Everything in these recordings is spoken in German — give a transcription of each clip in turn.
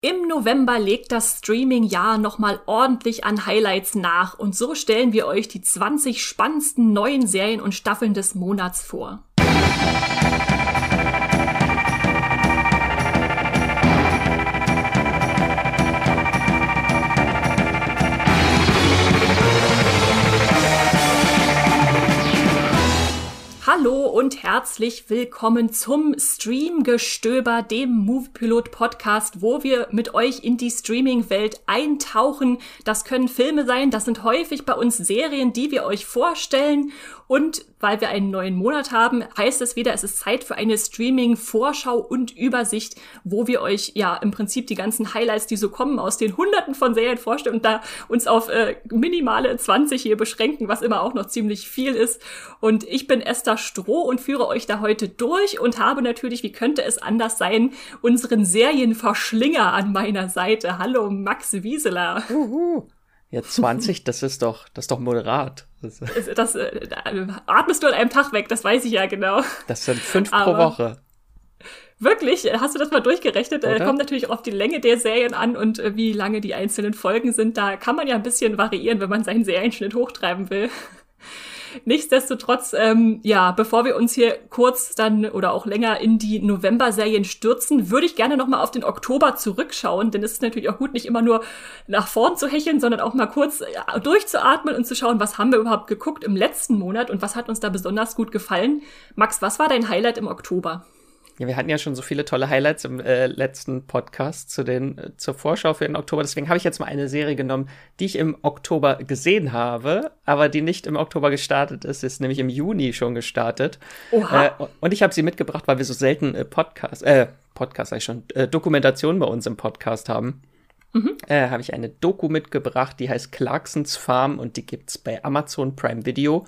Im November legt das Streaming-Jahr nochmal ordentlich an Highlights nach und so stellen wir euch die 20 spannendsten neuen Serien und Staffeln des Monats vor. Und herzlich willkommen zum Streamgestöber, dem Moviepilot Podcast, wo wir mit euch in die Streaming-Welt eintauchen. Das können Filme sein, das sind häufig bei uns Serien, die wir euch vorstellen und weil wir einen neuen Monat haben, heißt es wieder, es ist Zeit für eine Streaming-Vorschau und Übersicht, wo wir euch ja im Prinzip die ganzen Highlights, die so kommen, aus den Hunderten von Serien vorstellen und da uns auf äh, minimale 20 hier beschränken, was immer auch noch ziemlich viel ist. Und ich bin Esther Stroh und führe euch da heute durch und habe natürlich, wie könnte es anders sein, unseren Serienverschlinger an meiner Seite. Hallo Max Wieseler. Uhu. Ja, 20, das ist doch, das ist doch moderat. Das, das äh, atmest du an einem Tag weg, das weiß ich ja genau. Das sind fünf Aber pro Woche. Wirklich? Hast du das mal durchgerechnet? Äh, Oder? Kommt natürlich auch auf die Länge der Serien an und äh, wie lange die einzelnen Folgen sind. Da kann man ja ein bisschen variieren, wenn man seinen Serienschnitt hochtreiben will. Nichtsdestotrotz, ähm, ja, bevor wir uns hier kurz dann oder auch länger in die November-Serien stürzen, würde ich gerne nochmal auf den Oktober zurückschauen, denn es ist natürlich auch gut, nicht immer nur nach vorn zu hecheln, sondern auch mal kurz ja, durchzuatmen und zu schauen, was haben wir überhaupt geguckt im letzten Monat und was hat uns da besonders gut gefallen. Max, was war dein Highlight im Oktober? Ja, wir hatten ja schon so viele tolle Highlights im äh, letzten Podcast zu den, äh, zur Vorschau für den Oktober. Deswegen habe ich jetzt mal eine Serie genommen, die ich im Oktober gesehen habe, aber die nicht im Oktober gestartet ist, ist nämlich im Juni schon gestartet. Oha. Äh, und ich habe sie mitgebracht, weil wir so selten äh, Podcast, äh, Podcast sag ich schon, äh, Dokumentation bei uns im Podcast haben. Mhm. Äh, habe ich eine Doku mitgebracht, die heißt Clarksons Farm und die gibt's bei Amazon Prime Video.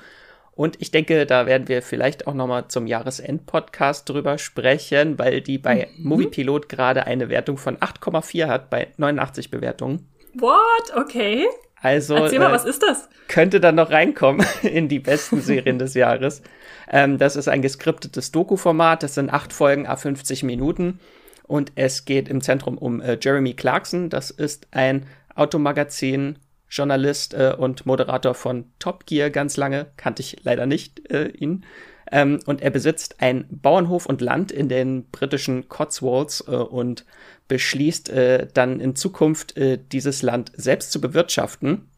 Und ich denke, da werden wir vielleicht auch nochmal zum Jahresend-Podcast drüber sprechen, weil die bei mhm. Moviepilot gerade eine Wertung von 8,4 hat bei 89 Bewertungen. What? Okay. Also, Erzähl mal, äh, was ist das? Könnte dann noch reinkommen in die besten Serien des Jahres. Ähm, das ist ein geskriptetes Doku-Format. Das sind acht Folgen a 50 Minuten. Und es geht im Zentrum um äh, Jeremy Clarkson. Das ist ein Automagazin Journalist äh, und Moderator von Top Gear ganz lange, kannte ich leider nicht äh, ihn. Ähm, und er besitzt einen Bauernhof und Land in den britischen Cotswolds äh, und beschließt äh, dann in Zukunft äh, dieses Land selbst zu bewirtschaften.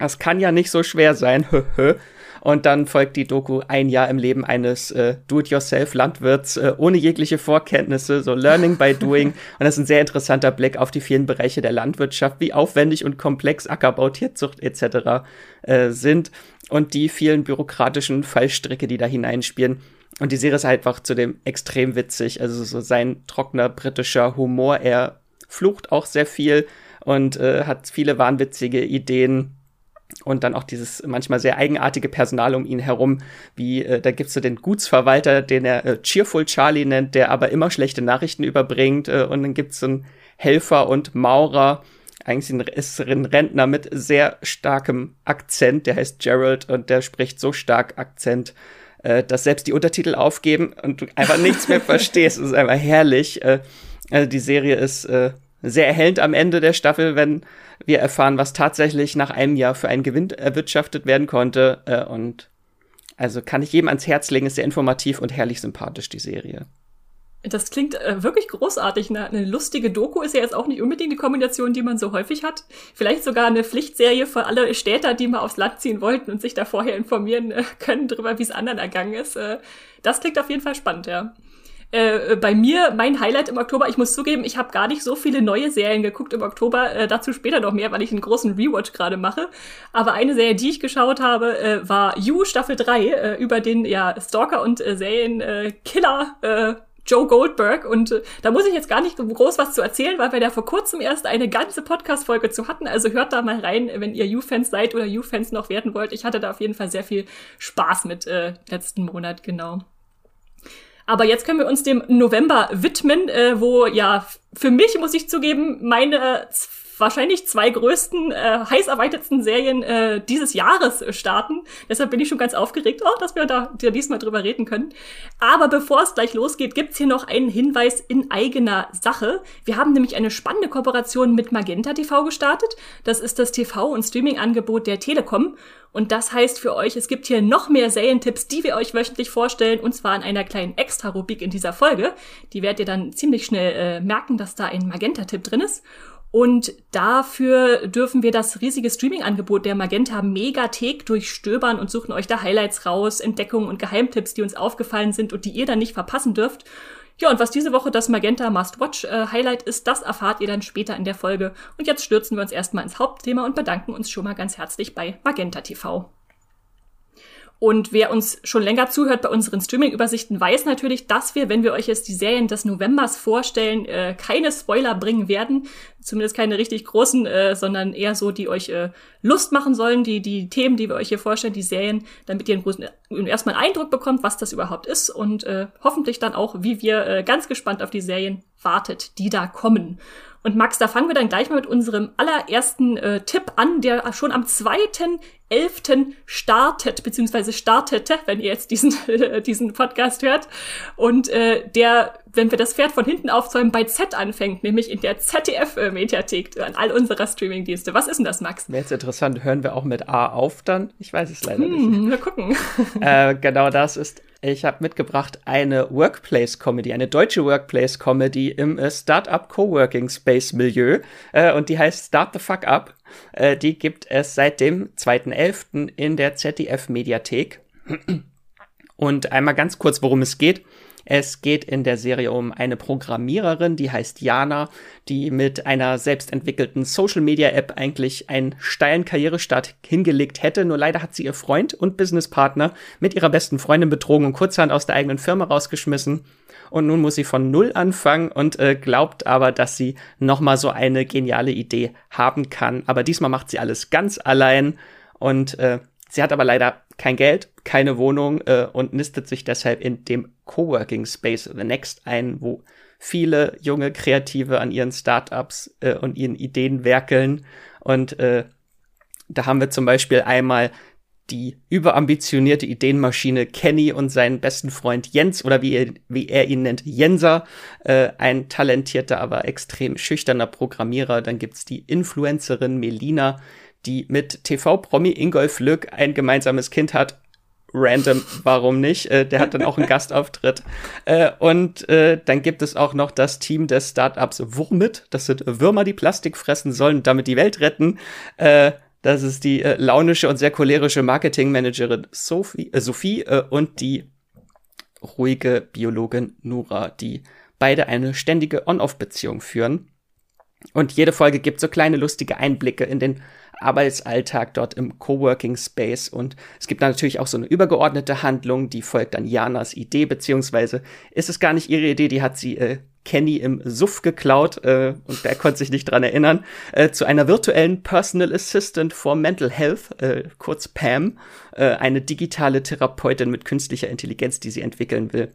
Das kann ja nicht so schwer sein. Und dann folgt die Doku ein Jahr im Leben eines äh, Do-it-yourself-Landwirts äh, ohne jegliche Vorkenntnisse, so Learning by Doing. Und das ist ein sehr interessanter Blick auf die vielen Bereiche der Landwirtschaft, wie aufwendig und komplex Ackerbau, Tierzucht etc. Äh, sind und die vielen bürokratischen Fallstricke, die da hineinspielen. Und die Serie ist einfach zudem extrem witzig. Also so sein trockener britischer Humor. Er flucht auch sehr viel und äh, hat viele wahnwitzige Ideen und dann auch dieses manchmal sehr eigenartige Personal um ihn herum, wie äh, da gibt's so den Gutsverwalter, den er äh, Cheerful Charlie nennt, der aber immer schlechte Nachrichten überbringt äh, und dann gibt's so einen Helfer und Maurer, eigentlich ein, ist ein Rentner mit sehr starkem Akzent, der heißt Gerald und der spricht so stark Akzent, äh, dass selbst die Untertitel aufgeben und du einfach nichts mehr verstehst. Es ist einfach herrlich. Äh, also die Serie ist äh, sehr erhellend am Ende der Staffel, wenn wir erfahren, was tatsächlich nach einem Jahr für einen Gewinn erwirtschaftet werden konnte. Äh, und also kann ich jedem ans Herz legen, ist sehr informativ und herrlich sympathisch, die Serie. Das klingt äh, wirklich großartig. Eine, eine lustige Doku ist ja jetzt auch nicht unbedingt die Kombination, die man so häufig hat. Vielleicht sogar eine Pflichtserie für alle Städter, die mal aufs Land ziehen wollten und sich da vorher informieren äh, können darüber, wie es anderen ergangen ist. Äh, das klingt auf jeden Fall spannend, ja. Äh, bei mir mein Highlight im Oktober, ich muss zugeben, ich habe gar nicht so viele neue Serien geguckt im Oktober, äh, dazu später noch mehr, weil ich einen großen Rewatch gerade mache. Aber eine Serie, die ich geschaut habe, äh, war You Staffel 3 äh, über den ja Stalker und äh, Serienkiller Joe Goldberg. Und äh, da muss ich jetzt gar nicht groß was zu erzählen, weil wir da vor kurzem erst eine ganze Podcast-Folge zu hatten. Also hört da mal rein, wenn ihr You-Fans seid oder You-Fans noch werden wollt. Ich hatte da auf jeden Fall sehr viel Spaß mit äh, letzten Monat, genau. Aber jetzt können wir uns dem November widmen, äh, wo ja für mich, muss ich zugeben, meine wahrscheinlich zwei größten, äh, heiß erweitertsten Serien äh, dieses Jahres starten. Deshalb bin ich schon ganz aufgeregt, oh, dass wir da ja, diesmal drüber reden können. Aber bevor es gleich losgeht, gibt's hier noch einen Hinweis in eigener Sache. Wir haben nämlich eine spannende Kooperation mit Magenta TV gestartet. Das ist das TV- und Streaming-Angebot der Telekom. Und das heißt für euch, es gibt hier noch mehr Serientipps, die wir euch wöchentlich vorstellen, und zwar in einer kleinen Extra-Rubrik in dieser Folge. Die werdet ihr dann ziemlich schnell äh, merken, dass da ein Magenta-Tipp drin ist. Und dafür dürfen wir das riesige Streaming-Angebot der Magenta Megathek durchstöbern und suchen euch da Highlights raus, Entdeckungen und Geheimtipps, die uns aufgefallen sind und die ihr dann nicht verpassen dürft. Ja, und was diese Woche das Magenta Must-Watch äh, Highlight ist, das erfahrt ihr dann später in der Folge. Und jetzt stürzen wir uns erstmal ins Hauptthema und bedanken uns schon mal ganz herzlich bei Magenta TV. Und wer uns schon länger zuhört bei unseren Streaming-Übersichten, weiß natürlich, dass wir, wenn wir euch jetzt die Serien des Novembers vorstellen, äh, keine Spoiler bringen werden. Zumindest keine richtig großen, äh, sondern eher so, die euch äh, Lust machen sollen, die, die Themen, die wir euch hier vorstellen, die Serien, damit ihr einen großen, erstmal einen Eindruck bekommt, was das überhaupt ist und äh, hoffentlich dann auch, wie wir äh, ganz gespannt auf die Serien wartet, die da kommen. Und Max, da fangen wir dann gleich mal mit unserem allerersten äh, Tipp an, der schon am 2.11. startet, beziehungsweise startete, wenn ihr jetzt diesen, äh, diesen Podcast hört. Und äh, der, wenn wir das Pferd von hinten aufzäumen, bei Z anfängt, nämlich in der ZDF-Mediathek an all unserer Streamingdienste. Was ist denn das, Max? Wäre jetzt interessant, hören wir auch mit A auf dann? Ich weiß es leider hm, nicht. Wir gucken. Äh, genau das ist ich habe mitgebracht eine Workplace-Comedy, eine deutsche Workplace-Comedy im äh, Startup Coworking Space Milieu äh, und die heißt Start the Fuck Up. Äh, die gibt es seit dem 2.11. in der ZDF Mediathek. Und einmal ganz kurz, worum es geht. Es geht in der Serie um eine Programmiererin, die heißt Jana, die mit einer selbstentwickelten Social Media App eigentlich einen steilen Karrierestart hingelegt hätte. Nur leider hat sie ihr Freund und Businesspartner mit ihrer besten Freundin betrogen und kurzerhand aus der eigenen Firma rausgeschmissen. Und nun muss sie von Null anfangen und äh, glaubt aber, dass sie nochmal so eine geniale Idee haben kann. Aber diesmal macht sie alles ganz allein und äh, sie hat aber leider kein Geld, keine Wohnung äh, und nistet sich deshalb in dem Coworking Space The Next ein, wo viele junge Kreative an ihren Startups äh, und ihren Ideen werkeln. Und äh, da haben wir zum Beispiel einmal die überambitionierte Ideenmaschine Kenny und seinen besten Freund Jens oder wie er, wie er ihn nennt, Jenser, äh, ein talentierter, aber extrem schüchterner Programmierer. Dann gibt's die Influencerin Melina, die mit TV-Promi Ingolf Lück ein gemeinsames Kind hat. Random, warum nicht? Äh, der hat dann auch einen Gastauftritt. Äh, und äh, dann gibt es auch noch das Team des Startups Wurmit. Das sind Würmer, die Plastik fressen sollen und damit die Welt retten. Das ist die launische und sehr cholerische Marketingmanagerin Sophie, Sophie und die ruhige Biologin Nura, die beide eine ständige On-Off-Beziehung führen. Und jede Folge gibt so kleine lustige Einblicke in den Arbeitsalltag dort im Coworking Space. Und es gibt natürlich auch so eine übergeordnete Handlung, die folgt dann Janas Idee, beziehungsweise ist es gar nicht ihre Idee, die hat sie äh, Kenny im Suff geklaut äh, und der konnte sich nicht dran erinnern, äh, zu einer virtuellen Personal Assistant for Mental Health, äh, kurz PAM, äh, eine digitale Therapeutin mit künstlicher Intelligenz, die sie entwickeln will.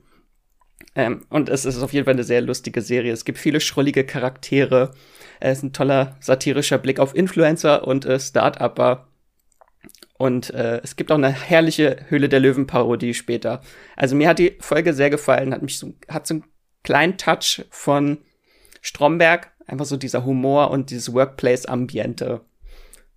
Ähm, und es ist auf jeden Fall eine sehr lustige Serie. Es gibt viele schrullige Charaktere. Es ist ein toller satirischer Blick auf Influencer und äh, Start-Upper. Und äh, es gibt auch eine herrliche Höhle der Löwen-Parodie später. Also mir hat die Folge sehr gefallen, hat mich so, hat so einen kleinen Touch von Stromberg, einfach so dieser Humor und dieses Workplace-Ambiente.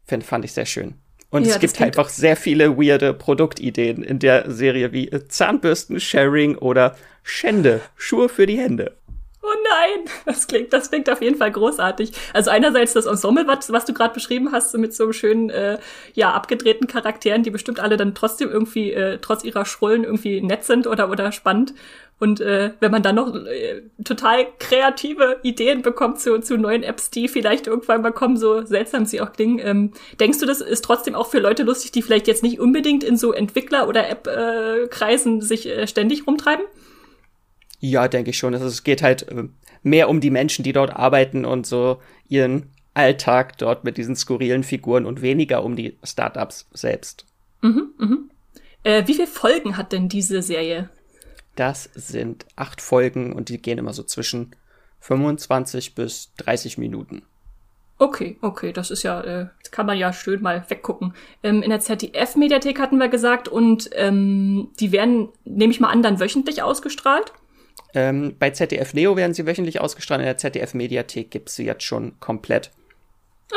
Fand ich sehr schön. Und ja, es gibt einfach sehr viele weirde Produktideen in der Serie wie Zahnbürsten-Sharing oder Schände, Schuhe für die Hände. Oh nein, das klingt, das klingt auf jeden Fall großartig. Also einerseits das Ensemble, was, was du gerade beschrieben hast, mit so schönen, äh, ja, abgedrehten Charakteren, die bestimmt alle dann trotzdem irgendwie, äh, trotz ihrer Schrullen irgendwie nett sind oder, oder spannend. Und äh, wenn man dann noch äh, total kreative Ideen bekommt zu, zu neuen Apps, die vielleicht irgendwann mal kommen, so seltsam sie auch klingen, ähm, denkst du, das ist trotzdem auch für Leute lustig, die vielleicht jetzt nicht unbedingt in so Entwickler- oder App-Kreisen äh, sich äh, ständig rumtreiben? Ja, denke ich schon. Also es geht halt äh, mehr um die Menschen, die dort arbeiten und so ihren Alltag dort mit diesen skurrilen Figuren und weniger um die Startups selbst. Mhm, mhm. Äh, wie viele Folgen hat denn diese Serie? Das sind acht Folgen und die gehen immer so zwischen 25 bis 30 Minuten. Okay, okay, das ist ja, äh, kann man ja schön mal weggucken. Ähm, in der ZDF-Mediathek hatten wir gesagt und ähm, die werden, nehme ich mal an, dann wöchentlich ausgestrahlt. Ähm, bei ZDF Neo werden sie wöchentlich ausgestrahlt, in der ZDF-Mediathek gibt sie jetzt schon komplett.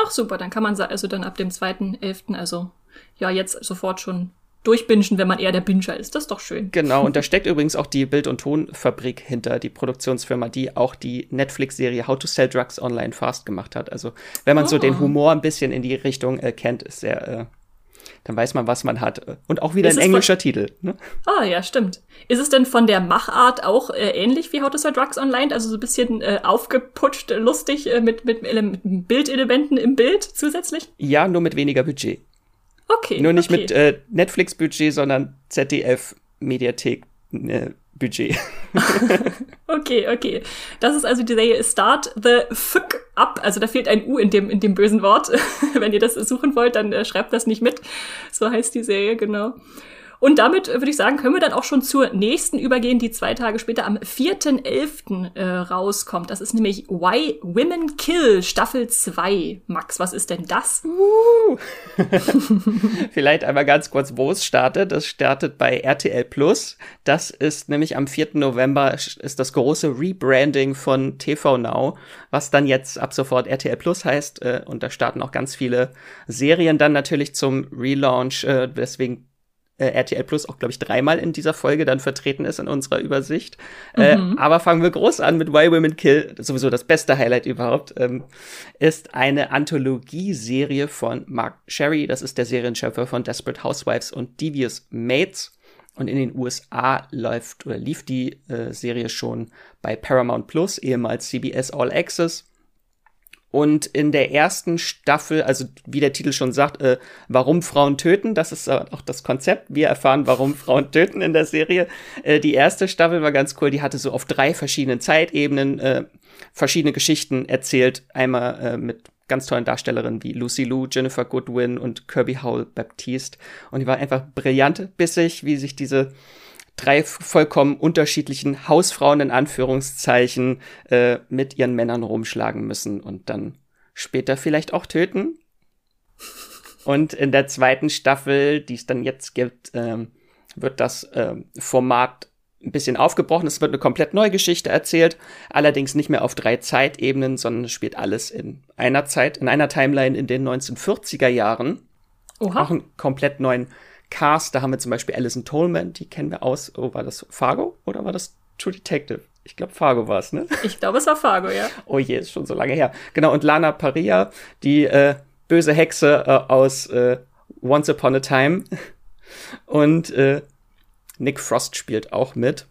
Ach super, dann kann man also dann ab dem 2.11., also ja, jetzt sofort schon durchbingen, wenn man eher der Binger ist. Das ist doch schön. Genau, und da steckt übrigens auch die Bild- und Tonfabrik hinter, die Produktionsfirma, die auch die Netflix-Serie How to Sell Drugs Online Fast gemacht hat. Also, wenn man oh. so den ah. Humor ein bisschen in die Richtung äh, kennt, ist sehr, äh, dann weiß man, was man hat. Und auch wieder ist ein englischer Titel. Ne? Ah, ja, stimmt. Ist es denn von der Machart auch äh, ähnlich wie How to Sell Drugs Online? Also so ein bisschen äh, aufgeputscht, lustig, äh, mit, mit, mit Bildelementen im Bild zusätzlich? Ja, nur mit weniger Budget. Okay. Nur nicht okay. mit äh, Netflix-Budget, sondern ZDF-Mediathek-Budget. okay, okay. Das ist also die Serie Start the Fuck Up. Also da fehlt ein U in dem, in dem bösen Wort. Wenn ihr das suchen wollt, dann äh, schreibt das nicht mit. So heißt die Serie, genau. Und damit äh, würde ich sagen, können wir dann auch schon zur nächsten übergehen, die zwei Tage später am 4.11. Äh, rauskommt. Das ist nämlich Why Women Kill Staffel 2. Max, was ist denn das? Uh. Vielleicht einmal ganz kurz, wo es startet. Es startet bei RTL Plus. Das ist nämlich am 4. November ist das große Rebranding von TV Now, was dann jetzt ab sofort RTL Plus heißt. Äh, und da starten auch ganz viele Serien dann natürlich zum Relaunch. Äh, deswegen äh, RTL Plus auch, glaube ich, dreimal in dieser Folge dann vertreten ist in unserer Übersicht. Äh, mhm. Äh, aber fangen wir groß an mit Why Women Kill, sowieso das beste Highlight überhaupt, ähm, ist eine Anthologieserie von Mark Sherry, das ist der Serienschöpfer von Desperate Housewives und Devious Mates. Und in den USA läuft oder lief die äh, Serie schon bei Paramount Plus, ehemals CBS All Access. Und in der ersten Staffel, also wie der Titel schon sagt, äh, warum Frauen töten, das ist auch das Konzept. Wir erfahren, warum Frauen töten in der Serie. Äh, die erste Staffel war ganz cool, die hatte so auf drei verschiedenen Zeitebenen äh, verschiedene Geschichten erzählt. Einmal äh, mit ganz tollen Darstellerinnen wie Lucy Liu, Jennifer Goodwin und Kirby Howell Baptiste. Und die war einfach brillant bissig, wie sich diese drei vollkommen unterschiedlichen Hausfrauen in Anführungszeichen äh, mit ihren Männern rumschlagen müssen und dann später vielleicht auch töten. Und in der zweiten Staffel, die es dann jetzt gibt, ähm, wird das ähm, Format ein bisschen aufgebrochen. Es wird eine komplett neue Geschichte erzählt, allerdings nicht mehr auf drei Zeitebenen, sondern es spielt alles in einer Zeit, in einer Timeline in den 1940er Jahren. Oha. Auch einen komplett neuen Cast, da haben wir zum Beispiel Alison Tolman, die kennen wir aus, oh, war das Fargo oder war das True Detective? Ich glaube, Fargo war es, ne? Ich glaube, es war Fargo, ja. Oh je, ist schon so lange her. Genau, und Lana Paria, die äh, böse Hexe äh, aus äh, Once Upon a Time. Und äh, Nick Frost spielt auch mit.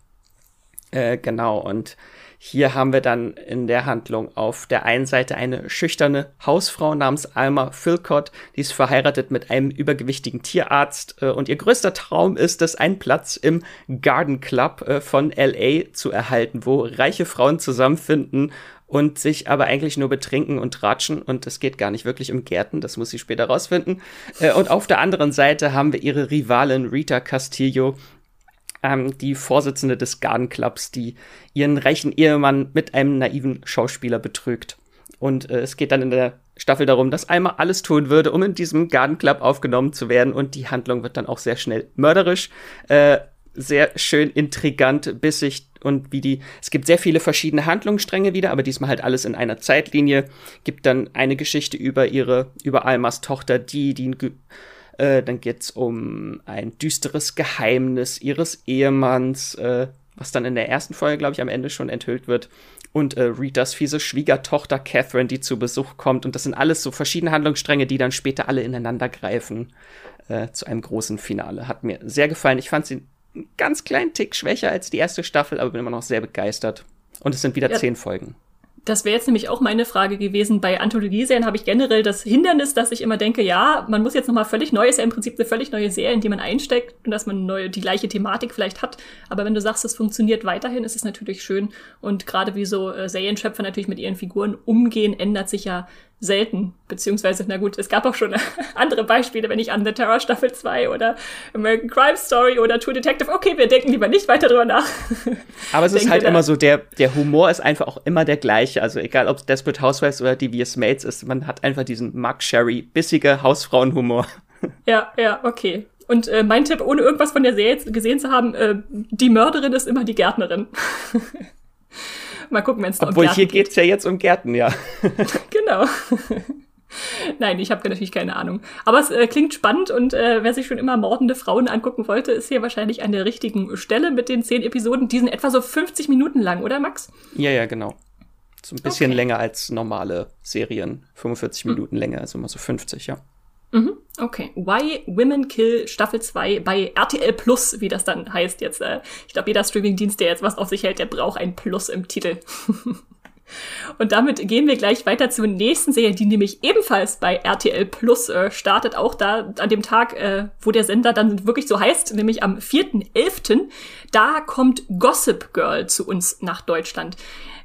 Äh, genau, und hier haben wir dann in der Handlung auf der einen Seite eine schüchterne Hausfrau namens Alma Philcott, die ist verheiratet mit einem übergewichtigen Tierarzt äh, und ihr größter Traum ist es, einen Platz im Garden Club äh, von LA zu erhalten, wo reiche Frauen zusammenfinden und sich aber eigentlich nur betrinken und tratschen und es geht gar nicht wirklich um Gärten, das muss sie später rausfinden. Äh, und auf der anderen Seite haben wir ihre Rivalin Rita Castillo, ähm, die Vorsitzende des Garden Clubs, die ihren reichen Ehemann mit einem naiven Schauspieler betrügt. Und äh, es geht dann in der Staffel darum, dass Alma alles tun würde, um in diesem Garden Club aufgenommen zu werden. Und die Handlung wird dann auch sehr schnell mörderisch. Äh, sehr schön intrigant, bissig und wie die, es gibt sehr viele verschiedene Handlungsstränge wieder, aber diesmal halt alles in einer Zeitlinie. Gibt dann eine Geschichte über ihre, über Almas Tochter, die, die äh, dann geht's um ein düsteres Geheimnis ihres Ehemanns, äh, was dann in der ersten Folge, glaube ich, am Ende schon enthüllt wird. Und äh, Ritas fiese Schwiegertochter Catherine, die zu Besuch kommt. Und das sind alles so verschiedene Handlungsstränge, die dann später alle ineinander greifen äh, zu einem großen Finale. Hat mir sehr gefallen. Ich fand sie einen ganz kleinen Tick schwächer als die erste Staffel, aber bin immer noch sehr begeistert. Und es sind wieder ja. zehn Folgen. Das wäre jetzt nämlich auch meine Frage gewesen. Bei Anthologieserien habe ich generell das Hindernis, dass ich immer denke, ja, man muss jetzt nochmal völlig neu, ist ja im Prinzip eine völlig neue Serie, in die man einsteckt und dass man neue, die gleiche Thematik vielleicht hat. Aber wenn du sagst, es funktioniert weiterhin, ist es natürlich schön. Und gerade wie so äh, Serienschöpfer natürlich mit ihren Figuren umgehen, ändert sich ja selten. Beziehungsweise, na gut, es gab auch schon andere Beispiele, wenn ich an The Terror Staffel 2 oder American Crime Story oder True Detective, okay, wir denken lieber nicht weiter drüber nach. Aber es ist halt immer so, der, der Humor ist einfach auch immer der gleiche. Also egal, ob es Desperate Housewives oder Devious Mates ist, man hat einfach diesen Mark Sherry, bissige Hausfrauenhumor. Ja, ja, okay. Und äh, mein Tipp, ohne irgendwas von der Serie gesehen zu haben, äh, die Mörderin ist immer die Gärtnerin. Mal gucken, wenn es Obwohl, um hier geht es ja jetzt um Gärten, ja. genau. Nein, ich habe natürlich keine Ahnung. Aber es äh, klingt spannend und äh, wer sich schon immer mordende Frauen angucken wollte, ist hier wahrscheinlich an der richtigen Stelle mit den zehn Episoden. Die sind etwa so 50 Minuten lang, oder Max? Ja, ja, genau. So ein bisschen okay. länger als normale Serien. 45 hm. Minuten länger, also immer so 50, ja. Mhm, okay. Why Women Kill Staffel 2 bei RTL Plus, wie das dann heißt jetzt. Äh, ich glaube, jeder Streamingdienst, der jetzt was auf sich hält, der braucht ein Plus im Titel. Und damit gehen wir gleich weiter zur nächsten Serie, die nämlich ebenfalls bei RTL Plus äh, startet, auch da an dem Tag, äh, wo der Sender dann wirklich so heißt, nämlich am 4.11. Da kommt Gossip Girl zu uns nach Deutschland.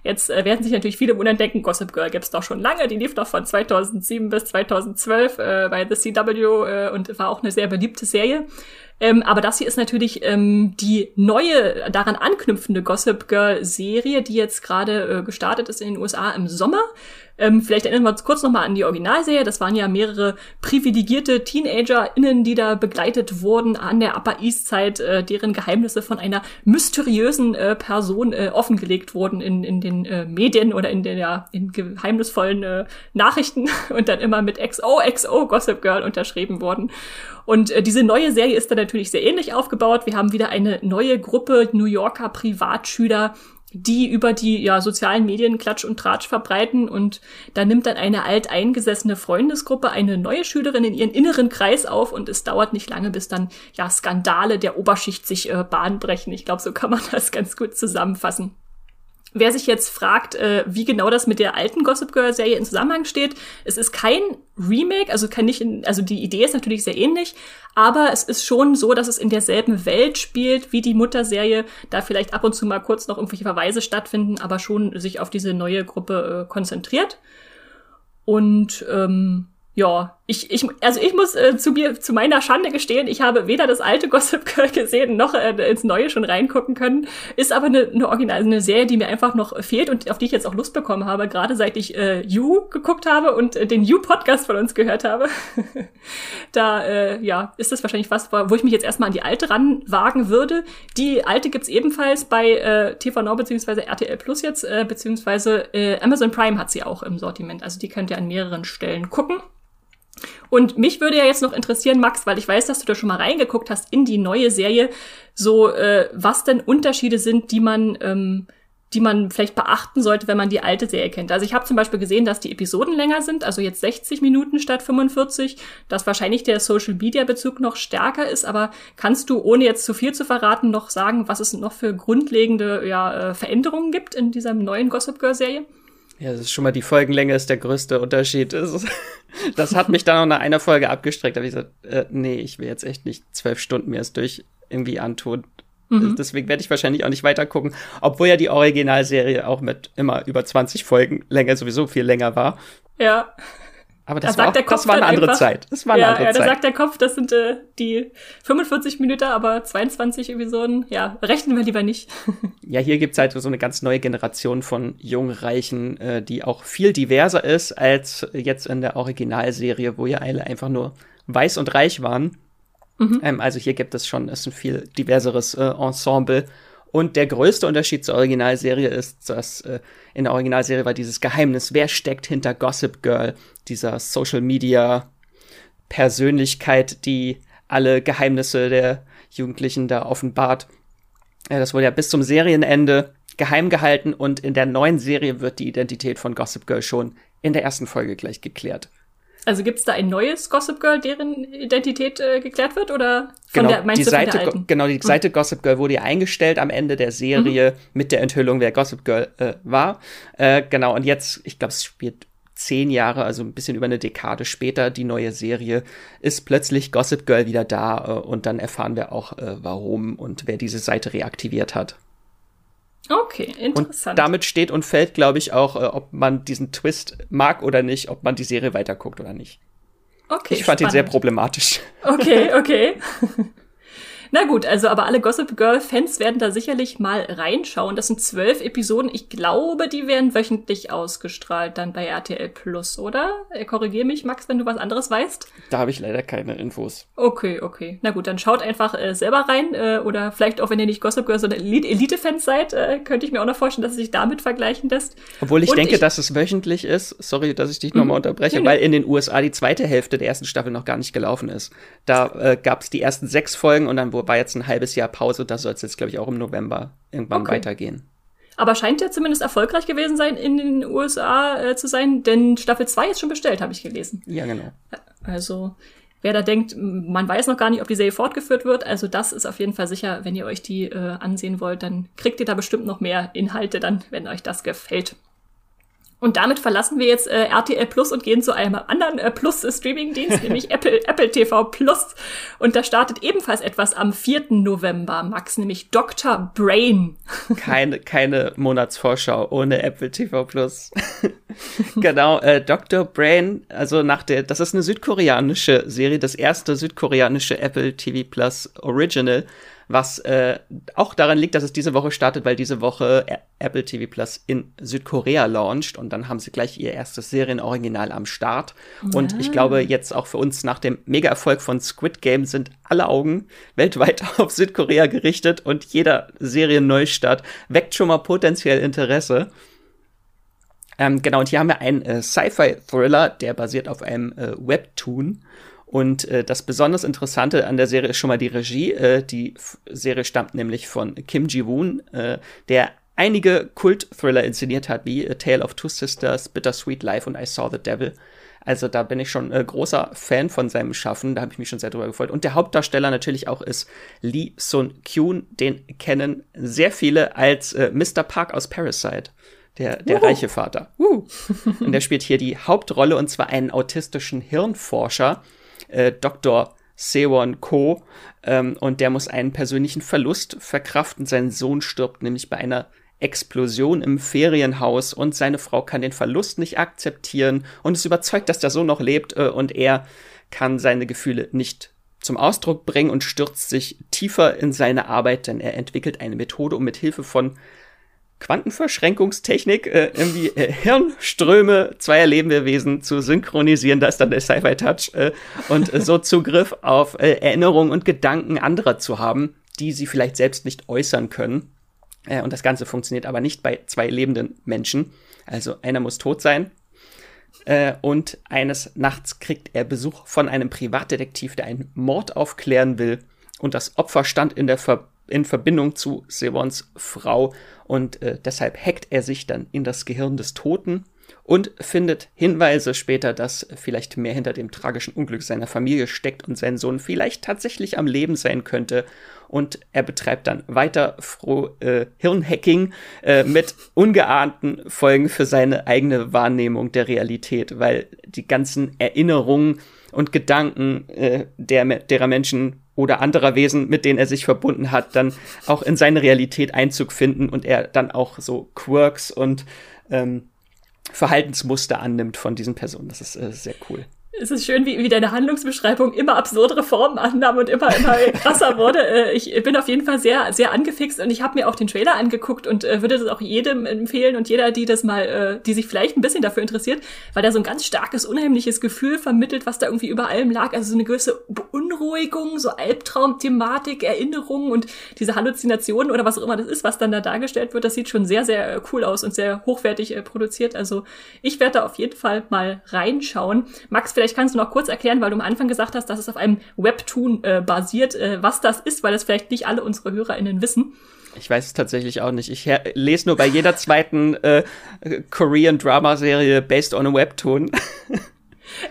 Jetzt äh, werden sich natürlich viele wundern denken, Gossip Girl gibt's doch schon lange. Die lief doch von 2007 bis 2012 äh, bei The CW äh, und war auch eine sehr beliebte Serie. Ähm, aber das hier ist natürlich ähm, die neue, daran anknüpfende Gossip Girl Serie, die jetzt gerade äh, gestartet ist in den USA im Sommer. Ähm, vielleicht erinnern wir uns kurz nochmal an die Originalserie. Das waren ja mehrere privilegierte TeenagerInnen, die da begleitet wurden an der Upper East Side, äh, deren Geheimnisse von einer mysteriösen äh, Person äh, offengelegt wurden in, in den äh, Medien oder in den ja, in geheimnisvollen äh, Nachrichten und dann immer mit XOXO Gossip Girl unterschrieben wurden. Und äh, diese neue Serie ist dann natürlich sehr ähnlich aufgebaut. Wir haben wieder eine neue Gruppe New Yorker Privatschüler, die über die ja, sozialen Medien Klatsch und Tratsch verbreiten und da nimmt dann eine alteingesessene Freundesgruppe eine neue Schülerin in ihren inneren Kreis auf und es dauert nicht lange, bis dann ja Skandale der Oberschicht sich äh, bahnbrechen. Ich glaube, so kann man das ganz gut zusammenfassen. Wer sich jetzt fragt, äh, wie genau das mit der alten Gossip Girl Serie in Zusammenhang steht, es ist kein Remake, also kann nicht, in, also die Idee ist natürlich sehr ähnlich, aber es ist schon so, dass es in derselben Welt spielt wie die Mutterserie, da vielleicht ab und zu mal kurz noch irgendwelche Verweise stattfinden, aber schon sich auf diese neue Gruppe äh, konzentriert. Und ähm, ja, ich, ich, also ich muss äh, zu mir, zu meiner Schande gestehen, ich habe weder das alte Gossip Girl gesehen, noch äh, ins Neue schon reingucken können. Ist aber eine, eine Original, eine Serie, die mir einfach noch fehlt und auf die ich jetzt auch Lust bekommen habe, gerade seit ich äh, You geguckt habe und äh, den You-Podcast von uns gehört habe. da, äh, ja, ist das wahrscheinlich was, wo ich mich jetzt erstmal an die alte ranwagen würde. Die alte gibt's ebenfalls bei äh, TV Now beziehungsweise RTL Plus jetzt, äh, beziehungsweise äh, Amazon Prime hat sie auch im Sortiment. Also die könnt ihr an mehreren Stellen gucken. Und mich würde ja jetzt noch interessieren, Max, weil ich weiß, dass du da schon mal reingeguckt hast in die neue Serie, so äh, was denn Unterschiede sind, die man, ähm, die man vielleicht beachten sollte, wenn man die alte Serie kennt. Also ich habe zum Beispiel gesehen, dass die Episoden länger sind, also jetzt 60 Minuten statt 45, dass wahrscheinlich der Social-Media-Bezug noch stärker ist, aber kannst du, ohne jetzt zu viel zu verraten, noch sagen, was es noch für grundlegende ja, äh, Veränderungen gibt in dieser neuen Gossip Girl-Serie? Ja, das ist schon mal die Folgenlänge ist der größte Unterschied. Das hat mich dann auch nach einer Folge abgestreckt. Da habe ich gesagt, äh, nee, ich will jetzt echt nicht zwölf Stunden mir das durch irgendwie antun. Mhm. Deswegen werde ich wahrscheinlich auch nicht weiter gucken, obwohl ja die Originalserie auch mit immer über 20 Folgen länger sowieso viel länger war. Ja. Aber das, da war, auch, das war eine andere einfach, Zeit. Das war eine ja, andere ja, Zeit. da sagt der Kopf, das sind äh, die 45 Minuten, aber 22 Episoden. Ja, rechnen wir lieber nicht. ja, hier gibt's halt so eine ganz neue Generation von Jungreichen, äh, die auch viel diverser ist als jetzt in der Originalserie, wo ja alle einfach nur weiß und reich waren. Mhm. Ähm, also hier gibt es schon ist ein viel diverseres äh, Ensemble und der größte Unterschied zur Originalserie ist, dass äh, in der Originalserie war dieses Geheimnis, wer steckt hinter Gossip Girl, dieser Social Media Persönlichkeit, die alle Geheimnisse der Jugendlichen da offenbart. Ja, das wurde ja bis zum Serienende geheim gehalten und in der neuen Serie wird die Identität von Gossip Girl schon in der ersten Folge gleich geklärt. Also gibt es da ein neues Gossip Girl, deren Identität äh, geklärt wird? Oder von genau, der, meinst die du Seite, von der alten? Genau, die hm. Seite Gossip Girl wurde ja eingestellt am Ende der Serie mhm. mit der Enthüllung, wer Gossip Girl äh, war. Äh, genau, und jetzt, ich glaube, es spielt zehn Jahre, also ein bisschen über eine Dekade später, die neue Serie, ist plötzlich Gossip Girl wieder da äh, und dann erfahren wir auch, äh, warum und wer diese Seite reaktiviert hat. Okay, interessant. Und damit steht und fällt, glaube ich, auch, äh, ob man diesen Twist mag oder nicht, ob man die Serie weiterguckt oder nicht. Okay. Ich fand spannend. ihn sehr problematisch. Okay, okay. Na gut, also aber alle Gossip Girl Fans werden da sicherlich mal reinschauen. Das sind zwölf Episoden. Ich glaube, die werden wöchentlich ausgestrahlt dann bei RTL Plus, oder? Äh, Korrigiere mich, Max, wenn du was anderes weißt. Da habe ich leider keine Infos. Okay, okay. Na gut, dann schaut einfach äh, selber rein äh, oder vielleicht auch, wenn ihr nicht Gossip Girl, sondern Elite-Fans seid, äh, könnte ich mir auch noch vorstellen, dass es sich damit vergleichen lässt. Obwohl ich Und denke, ich, dass es wöchentlich ist. Sorry, dass ich dich nochmal mhm. unterbreche, nee, weil in den USA die zweite Hälfte der ersten Staffel noch gar nicht gelaufen ist. Da äh, gab es die ersten sechs Folgen und dann war jetzt ein halbes Jahr Pause. Da soll es jetzt, glaube ich, auch im November irgendwann okay. weitergehen. Aber scheint ja zumindest erfolgreich gewesen sein, in den USA äh, zu sein, denn Staffel 2 ist schon bestellt, habe ich gelesen. Ja, genau. Also, wer da denkt, man weiß noch gar nicht, ob die Serie fortgeführt wird, also das ist auf jeden Fall sicher, wenn ihr euch die äh, ansehen wollt, dann kriegt ihr da bestimmt noch mehr Inhalte dann, wenn euch das gefällt. Und damit verlassen wir jetzt äh, RTL Plus und gehen zu einem anderen äh, Plus-Streaming-Dienst, nämlich Apple, Apple TV Plus. Und da startet ebenfalls etwas am 4. November, Max, nämlich Dr. Brain. Keine, keine Monatsvorschau ohne Apple TV Plus. genau, äh, Dr. Brain, also nach der, das ist eine südkoreanische Serie, das erste südkoreanische Apple TV Plus Original was äh, auch daran liegt, dass es diese Woche startet, weil diese Woche Apple TV Plus in Südkorea launcht und dann haben sie gleich ihr erstes Serienoriginal am Start. Ja. Und ich glaube, jetzt auch für uns nach dem Mega-Erfolg von Squid Game sind alle Augen weltweit auf Südkorea gerichtet und jeder Serienneustart weckt schon mal potenziell Interesse. Ähm, genau, und hier haben wir einen äh, Sci-Fi-Thriller, der basiert auf einem äh, Webtoon. Und äh, das besonders Interessante an der Serie ist schon mal die Regie. Äh, die F Serie stammt nämlich von Kim Ji-woon, äh, der einige Kult-Thriller inszeniert hat, wie A Tale of Two Sisters, Bittersweet Life und I Saw the Devil. Also da bin ich schon äh, großer Fan von seinem Schaffen, da habe ich mich schon sehr drüber gefreut. Und der Hauptdarsteller natürlich auch ist Lee Sun-kyun, den kennen sehr viele als äh, Mr. Park aus Parasite. Der, der reiche Vater. Uh. Und der spielt hier die Hauptrolle und zwar einen autistischen Hirnforscher, äh, Dr. Sewon Ko. Ähm, und der muss einen persönlichen Verlust verkraften. Sein Sohn stirbt nämlich bei einer Explosion im Ferienhaus und seine Frau kann den Verlust nicht akzeptieren und ist überzeugt, dass der Sohn noch lebt äh, und er kann seine Gefühle nicht zum Ausdruck bringen und stürzt sich tiefer in seine Arbeit, denn er entwickelt eine Methode, um mit Hilfe von Quantenverschränkungstechnik, äh, irgendwie äh, Hirnströme zweier Lebewesen zu synchronisieren, da ist dann der Sci-Fi-Touch, äh, und äh, so Zugriff auf äh, Erinnerungen und Gedanken anderer zu haben, die sie vielleicht selbst nicht äußern können. Äh, und das Ganze funktioniert aber nicht bei zwei lebenden Menschen. Also einer muss tot sein. Und eines Nachts kriegt er Besuch von einem Privatdetektiv, der einen Mord aufklären will. Und das Opfer stand in der Ver in Verbindung zu Sevons Frau und äh, deshalb hackt er sich dann in das Gehirn des Toten und findet Hinweise später, dass vielleicht mehr hinter dem tragischen Unglück seiner Familie steckt und sein Sohn vielleicht tatsächlich am Leben sein könnte. Und er betreibt dann weiter froh äh, Hirnhacking äh, mit ungeahnten Folgen für seine eigene Wahrnehmung der Realität, weil die ganzen Erinnerungen und Gedanken äh, der, derer Menschen oder anderer Wesen, mit denen er sich verbunden hat, dann auch in seine Realität Einzug finden und er dann auch so Quirks und ähm, Verhaltensmuster annimmt von diesen Personen. Das ist äh, sehr cool es ist schön, wie, wie deine Handlungsbeschreibung immer absurdere Formen annahm und immer, immer krasser wurde. Äh, ich bin auf jeden Fall sehr, sehr angefixt und ich habe mir auch den Trailer angeguckt und äh, würde das auch jedem empfehlen und jeder, die das mal, äh, die sich vielleicht ein bisschen dafür interessiert, weil da so ein ganz starkes, unheimliches Gefühl vermittelt, was da irgendwie über allem lag. Also so eine gewisse Beunruhigung, so Albtraum-Thematik, Erinnerungen und diese Halluzinationen oder was auch immer das ist, was dann da dargestellt wird, das sieht schon sehr, sehr cool aus und sehr hochwertig äh, produziert. Also ich werde da auf jeden Fall mal reinschauen. Max, vielleicht Vielleicht kannst du noch kurz erklären, weil du am Anfang gesagt hast, dass es auf einem Webtoon äh, basiert, äh, was das ist, weil das vielleicht nicht alle unsere HörerInnen wissen. Ich weiß es tatsächlich auch nicht. Ich lese nur bei jeder zweiten äh, Korean Drama Serie based on a Webtoon.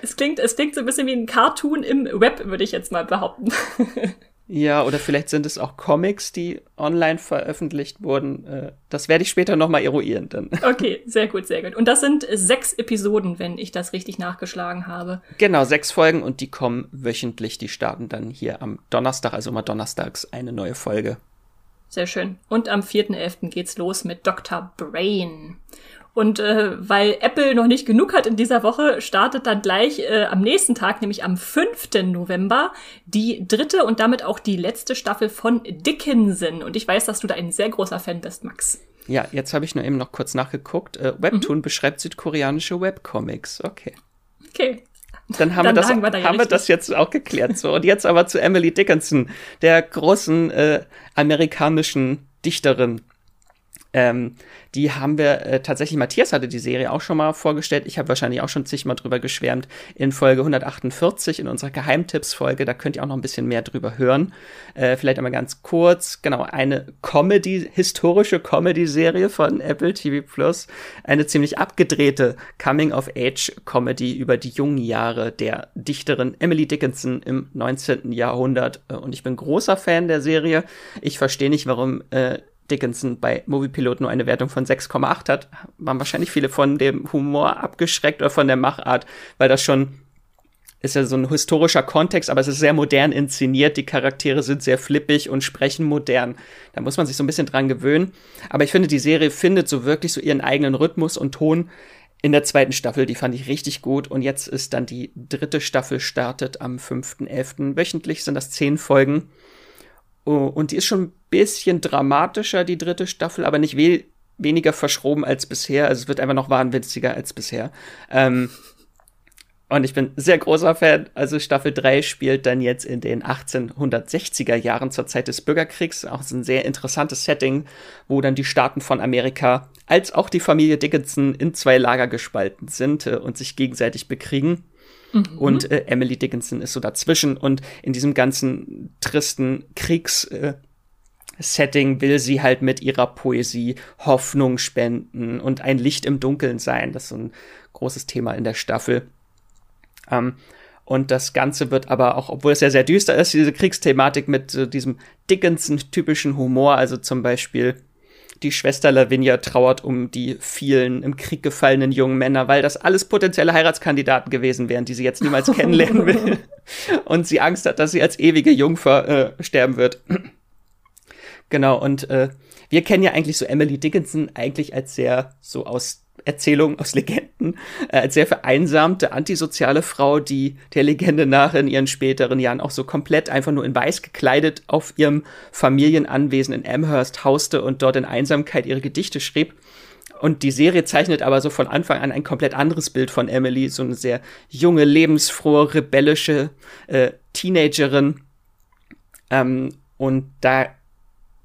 es klingt, es klingt so ein bisschen wie ein Cartoon im Web, würde ich jetzt mal behaupten. Ja, oder vielleicht sind es auch Comics, die online veröffentlicht wurden. Äh, das werde ich später nochmal eruieren dann. Okay, sehr gut, sehr gut. Und das sind sechs Episoden, wenn ich das richtig nachgeschlagen habe. Genau, sechs Folgen und die kommen wöchentlich. Die starten dann hier am Donnerstag, also immer donnerstags eine neue Folge. Sehr schön. Und am 4.11. geht's los mit Dr. Brain. Und äh, weil Apple noch nicht genug hat in dieser Woche, startet dann gleich äh, am nächsten Tag, nämlich am 5. November, die dritte und damit auch die letzte Staffel von Dickinson. Und ich weiß, dass du da ein sehr großer Fan bist, Max. Ja, jetzt habe ich nur eben noch kurz nachgeguckt. Äh, Webtoon mhm. beschreibt südkoreanische Webcomics. Okay. Okay. Dann haben, Dann wir, das, wir, da ja haben wir das jetzt auch geklärt. So, und jetzt aber zu Emily Dickinson, der großen äh, amerikanischen Dichterin. Ähm, die haben wir äh, tatsächlich, Matthias hatte die Serie auch schon mal vorgestellt. Ich habe wahrscheinlich auch schon zigmal drüber geschwärmt in Folge 148 in unserer Geheimtipps-Folge. Da könnt ihr auch noch ein bisschen mehr drüber hören. Äh, vielleicht einmal ganz kurz. Genau, eine Comedy, historische Comedy-Serie von Apple TV Plus. Eine ziemlich abgedrehte Coming-of-Age-Comedy über die jungen Jahre der Dichterin Emily Dickinson im 19. Jahrhundert. Äh, und ich bin großer Fan der Serie. Ich verstehe nicht, warum äh, Dickinson bei Moviepilot nur eine Wertung von 6,8 hat, waren wahrscheinlich viele von dem Humor abgeschreckt oder von der Machart, weil das schon ist ja so ein historischer Kontext, aber es ist sehr modern inszeniert. Die Charaktere sind sehr flippig und sprechen modern. Da muss man sich so ein bisschen dran gewöhnen. Aber ich finde, die Serie findet so wirklich so ihren eigenen Rhythmus und Ton in der zweiten Staffel. Die fand ich richtig gut. Und jetzt ist dann die dritte Staffel startet am 5.11. Wöchentlich sind das zehn Folgen. Oh, und die ist schon bisschen dramatischer, die dritte Staffel, aber nicht we weniger verschroben als bisher. Also es wird einfach noch wahnwitziger als bisher. Ähm, und ich bin sehr großer Fan. Also Staffel 3 spielt dann jetzt in den 1860er Jahren zur Zeit des Bürgerkriegs. Auch ein sehr interessantes Setting, wo dann die Staaten von Amerika als auch die Familie Dickinson in zwei Lager gespalten sind äh, und sich gegenseitig bekriegen. Mhm. Und äh, Emily Dickinson ist so dazwischen und in diesem ganzen tristen Kriegs äh, Setting will sie halt mit ihrer Poesie Hoffnung spenden und ein Licht im Dunkeln sein. Das ist so ein großes Thema in der Staffel. Ähm, und das Ganze wird aber auch, obwohl es ja sehr düster ist, diese Kriegsthematik mit äh, diesem Dickinson-typischen Humor, also zum Beispiel die Schwester Lavinia trauert um die vielen im Krieg gefallenen jungen Männer, weil das alles potenzielle Heiratskandidaten gewesen wären, die sie jetzt niemals kennenlernen will. Und sie Angst hat, dass sie als ewige Jungfer äh, sterben wird. Genau, und äh, wir kennen ja eigentlich so Emily Dickinson eigentlich als sehr so aus Erzählung aus Legenden, äh, als sehr vereinsamte, antisoziale Frau, die der Legende nach in ihren späteren Jahren auch so komplett einfach nur in weiß gekleidet auf ihrem Familienanwesen in Amherst hauste und dort in Einsamkeit ihre Gedichte schrieb. Und die Serie zeichnet aber so von Anfang an ein komplett anderes Bild von Emily, so eine sehr junge, lebensfrohe, rebellische äh, Teenagerin. Ähm, und da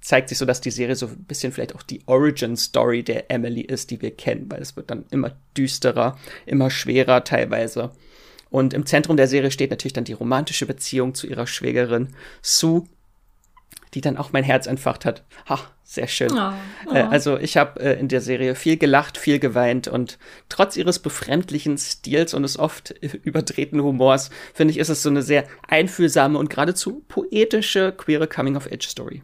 zeigt sich so, dass die Serie so ein bisschen vielleicht auch die Origin-Story der Emily ist, die wir kennen, weil es wird dann immer düsterer, immer schwerer teilweise. Und im Zentrum der Serie steht natürlich dann die romantische Beziehung zu ihrer Schwägerin Sue, die dann auch mein Herz entfacht hat. Ha, sehr schön. Oh, oh. Äh, also ich habe äh, in der Serie viel gelacht, viel geweint und trotz ihres befremdlichen Stils und des oft überdrehten Humors, finde ich, ist es so eine sehr einfühlsame und geradezu poetische queere Coming-of-Age-Story.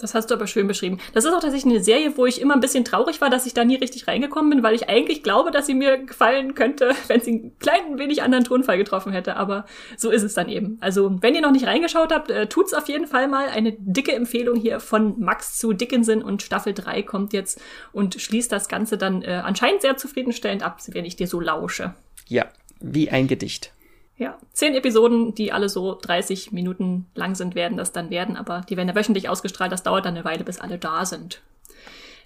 Das hast du aber schön beschrieben. Das ist auch tatsächlich eine Serie, wo ich immer ein bisschen traurig war, dass ich da nie richtig reingekommen bin, weil ich eigentlich glaube, dass sie mir gefallen könnte, wenn sie einen kleinen wenig anderen Tonfall getroffen hätte. Aber so ist es dann eben. Also, wenn ihr noch nicht reingeschaut habt, äh, tut's auf jeden Fall mal. Eine dicke Empfehlung hier von Max zu Dickinson und Staffel 3 kommt jetzt und schließt das Ganze dann äh, anscheinend sehr zufriedenstellend ab, wenn ich dir so lausche. Ja, wie ein Gedicht. Ja, zehn Episoden, die alle so 30 Minuten lang sind, werden das dann werden, aber die werden ja wöchentlich ausgestrahlt. Das dauert dann eine Weile, bis alle da sind.